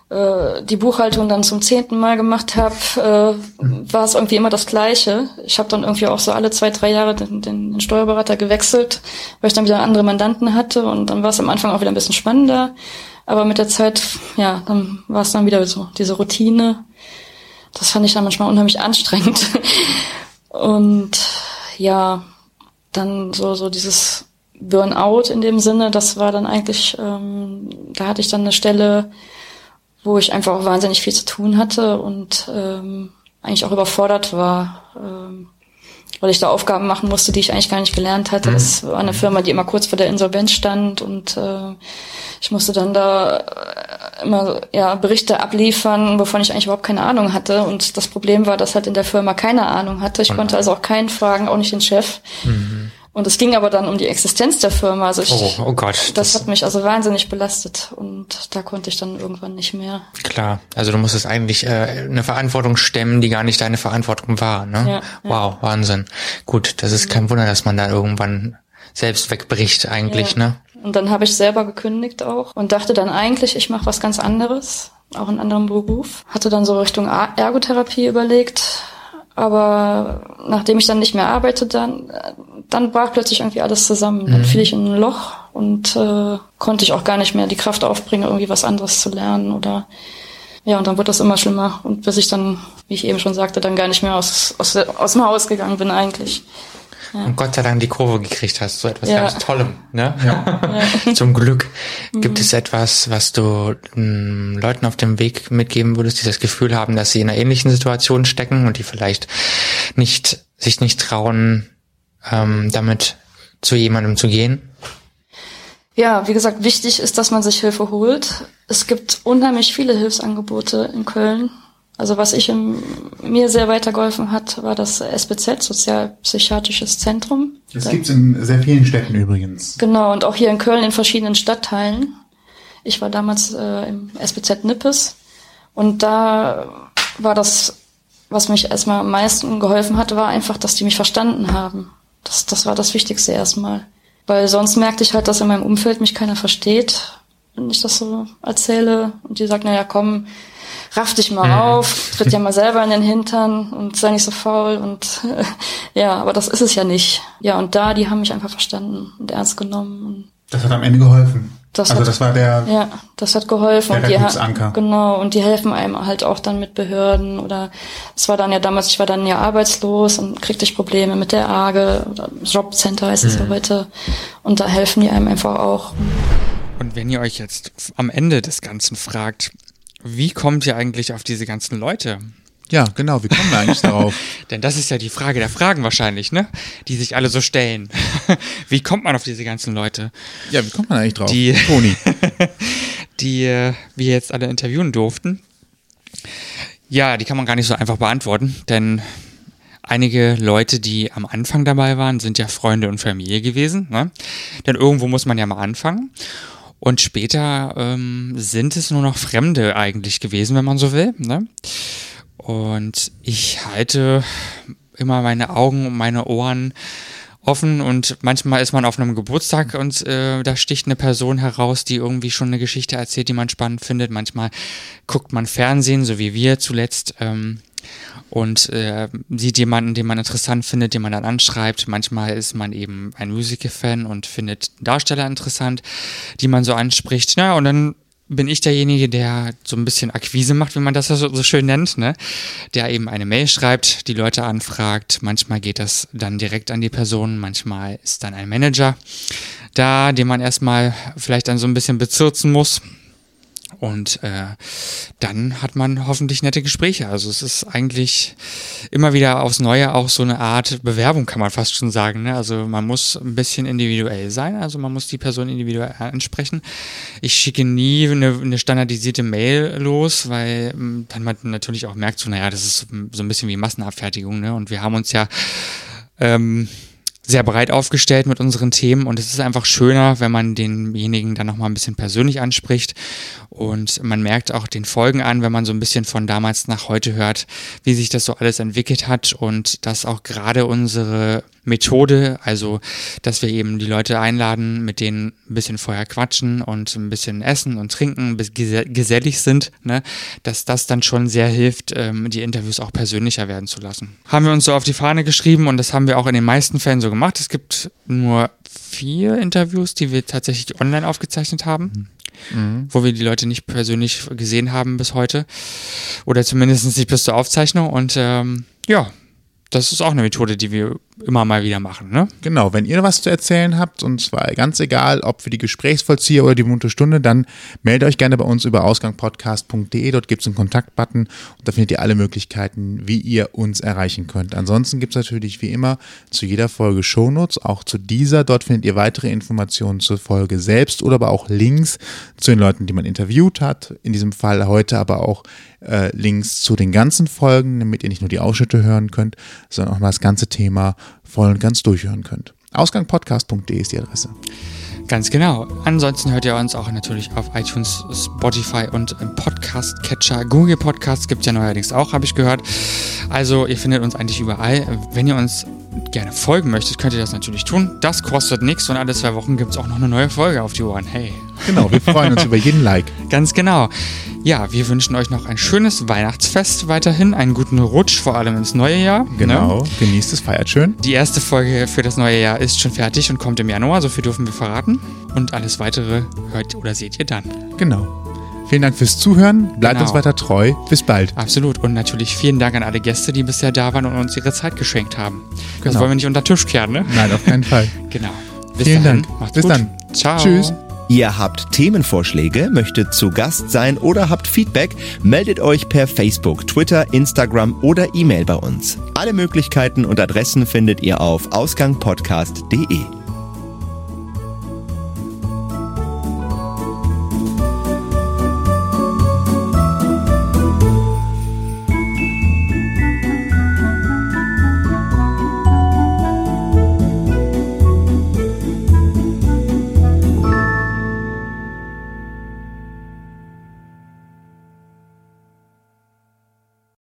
äh, die Buchhaltung dann zum zehnten Mal gemacht habe, äh, war es irgendwie immer das Gleiche. Ich habe dann irgendwie auch so alle zwei, drei Jahre den, den, den Steuerberater gewechselt, weil ich dann wieder andere Mandanten hatte und dann war es am Anfang auch wieder ein bisschen spannender. Aber mit der Zeit, ja, dann war es dann wieder so diese Routine. Das fand ich dann manchmal unheimlich anstrengend. [LAUGHS] Und ja, dann so so dieses Burnout in dem Sinne, das war dann eigentlich, ähm, da hatte ich dann eine Stelle, wo ich einfach auch wahnsinnig viel zu tun hatte und ähm, eigentlich auch überfordert war, ähm, weil ich da Aufgaben machen musste, die ich eigentlich gar nicht gelernt hatte. Das war eine Firma, die immer kurz vor der Insolvenz stand und äh, ich musste dann da immer ja Berichte abliefern, wovon ich eigentlich überhaupt keine Ahnung hatte. Und das Problem war, dass halt in der Firma keine Ahnung hatte. Ich konnte also auch keinen fragen, auch nicht den Chef. Und es ging aber dann um die Existenz der Firma. Also ich, Oh, oh Gott, das, hat mich also wahnsinnig belastet und da konnte ich dann irgendwann nicht mehr. Klar, also du musstest eigentlich äh, eine Verantwortung stemmen, die gar nicht deine Verantwortung war. Ne? Ja, ja. wow, Wahnsinn. Gut, das ist kein Wunder, dass man da irgendwann selbst wegbricht eigentlich. Ja. Ne? Und dann habe ich selber gekündigt auch und dachte dann eigentlich, ich mache was ganz anderes, auch einen anderen Beruf. Hatte dann so Richtung Ergotherapie überlegt, aber nachdem ich dann nicht mehr arbeite, dann, dann brach plötzlich irgendwie alles zusammen. Dann fiel ich in ein Loch und äh, konnte ich auch gar nicht mehr die Kraft aufbringen, irgendwie was anderes zu lernen oder ja, und dann wurde das immer schlimmer und bis ich dann, wie ich eben schon sagte, dann gar nicht mehr aus, aus, aus dem Haus gegangen bin eigentlich. Und Gott sei Dank die Kurve gekriegt hast, so etwas Ja. ganz Tollem. Ne? [LAUGHS] Zum Glück. Gibt es etwas, was du m, Leuten auf dem Weg mitgeben würdest, die das Gefühl haben, dass sie in einer ähnlichen Situation stecken und die vielleicht nicht sich nicht trauen, ähm, damit zu jemandem zu gehen? Ja, wie gesagt, wichtig ist, dass man sich Hilfe holt. Es gibt unheimlich viele Hilfsangebote in Köln. Also was ich im, mir sehr weitergeholfen hat, war das SBZ, Sozialpsychiatrisches Zentrum. Das gibt's in sehr vielen Städten übrigens. Genau, und auch hier in Köln in verschiedenen Stadtteilen. Ich war damals äh, im SBZ Nippes und da war das, was mich erstmal am meisten geholfen hat, war einfach, dass die mich verstanden haben. Das, das war das Wichtigste erstmal. Weil sonst merkte ich halt, dass in meinem Umfeld mich keiner versteht, wenn ich das so erzähle. Und die sagt, na ja, komm, raff dich mal auf, tritt ja mal selber in den Hintern und sei nicht so faul und [LAUGHS] ja, aber das ist es ja nicht. Ja, und da, die haben mich einfach verstanden und ernst genommen. Das hat am Ende geholfen. Das also hat- das war der, ja, das hat geholfen. Der und die. Genau, und die helfen einem halt auch dann mit Behörden oder es war dann ja damals, ich war dann ja arbeitslos und kriegte ich Probleme mit der AGE oder Jobcenter heißt es ja heute. Und da helfen die einem einfach auch. Und wenn ihr euch jetzt am Ende des Ganzen fragt, wie kommt ihr eigentlich auf diese ganzen Leute? ja genau, wie kommen wir eigentlich darauf? [LAUGHS] Denn das ist ja die Frage der Fragen wahrscheinlich, ne? Die sich alle so stellen. [LAUGHS] wie kommt man auf diese ganzen Leute, Ja, wie kommt man eigentlich drauf? Die- [LAUGHS] Toni. die äh, wir jetzt alle interviewen durften? Ja, die kann man gar nicht so einfach beantworten, denn einige Leute, die am Anfang dabei waren, sind ja Freunde und Familie gewesen. Ne? Denn irgendwo muss man ja mal anfangen. Und später ähm, sind es nur noch Fremde eigentlich gewesen, wenn man so will. Ne? Und ich halte immer meine Augen und meine Ohren offen und manchmal ist man auf einem Geburtstag und äh, da sticht eine Person heraus, die irgendwie schon eine Geschichte erzählt, die man spannend findet. Manchmal guckt man Fernsehen, so wie wir zuletzt. Ähm, und äh, sieht jemanden, den man interessant findet, den man dann anschreibt. Manchmal ist man eben ein Musical-Fan und findet Darsteller interessant, die man so anspricht. Na, und dann bin ich derjenige, der so ein bisschen Akquise macht, wie man das so schön nennt, ne? Der eben eine Mail schreibt, die Leute anfragt. Manchmal geht das dann direkt an die Person, manchmal ist dann ein Manager da, den man erstmal vielleicht dann so ein bisschen bezirzen muss. Und äh, dann hat man hoffentlich nette Gespräche. Also es ist eigentlich immer wieder aufs Neue auch so eine Art Bewerbung, kann man fast schon sagen. Ne? Also man muss ein bisschen individuell sein, also man muss die Person individuell ansprechen. Ich schicke nie eine, eine standardisierte Mail los, weil ähm, dann man natürlich auch merkt, so, naja, das ist so ein bisschen wie Massenabfertigung. Ne? Und wir haben uns ja ähm, sehr breit aufgestellt mit unseren Themen und es ist einfach schöner, wenn man denjenigen dann nochmal ein bisschen persönlich anspricht und man merkt auch den Folgen an, wenn man so ein bisschen von damals nach heute hört, wie sich das so alles entwickelt hat und dass auch gerade unsere Methode, also dass wir eben die Leute einladen, mit denen ein bisschen vorher quatschen und ein bisschen essen und trinken, bis gesellig sind, ne, dass das dann schon sehr hilft, ähm, die Interviews auch persönlicher werden zu lassen. Haben wir uns so auf die Fahne geschrieben und das haben wir auch in den meisten Fällen so gemacht. Es gibt nur vier Interviews, die wir tatsächlich online aufgezeichnet haben. Mhm. wo wir die Leute nicht persönlich gesehen haben bis heute. Oder zumindest nicht bis zur Aufzeichnung. Und ähm, ja, das ist auch eine Methode, die wir immer mal wieder machen, ne? Genau, wenn ihr was zu erzählen habt, und zwar ganz egal, ob für die Gesprächsvollzieher oder die bunte Stunde, dann meldet euch gerne bei uns über ausgangpodcast.de. Dort gibt es einen Kontaktbutton und da findet ihr alle Möglichkeiten, wie ihr uns erreichen könnt. Ansonsten gibt es natürlich wie immer zu jeder Folge Shownotes, auch zu dieser. Dort findet ihr weitere Informationen zur Folge selbst oder aber auch Links zu den Leuten, die man interviewt hat. In diesem Fall heute aber auch äh, Links zu den ganzen Folgen, damit ihr nicht nur die Ausschnitte hören könnt, sondern auch mal das ganze Thema voll und ganz durchhören könnt. Ausgangpodcast.de ist die Adresse. Ganz genau. Ansonsten hört ihr uns auch natürlich auf iTunes, Spotify und im Podcast-Catcher. Google Podcasts gibt es ja neuerdings auch, habe ich gehört. Also ihr findet uns eigentlich überall. Wenn ihr uns gerne folgen möchtet, könnt ihr das natürlich tun. Das kostet nichts und alle zwei Wochen gibt es auch noch eine neue Folge auf die Ohren. Hey. Genau, wir freuen uns [LAUGHS] über jeden Like. Ganz genau. Ja, wir wünschen euch noch ein schönes Weihnachtsfest weiterhin, einen guten Rutsch, vor allem ins neue Jahr. Ne? Genau, ne? genießt es, feiert schön. Die erste Folge für das neue Jahr ist schon fertig und kommt im Januar, so viel dürfen wir verraten. Und alles weitere hört oder seht ihr dann. Genau. Vielen Dank fürs Zuhören. Bleibt genau. uns weiter treu. Bis bald. Absolut. Und natürlich vielen Dank an alle Gäste, die bisher da waren und uns ihre Zeit geschenkt haben. Genau. Das wollen wir nicht unter den Tisch kehren, ne? Nein, auf keinen Fall. [LAUGHS] genau. Bis vielen dahin. Dank. Macht's Bis gut. dann. Ciao. Tschüss. Ihr habt Themenvorschläge, möchtet zu Gast sein oder habt Feedback, meldet euch per Facebook, Twitter, Instagram oder E-Mail bei uns. Alle Möglichkeiten und Adressen findet ihr auf ausgangpodcast.de.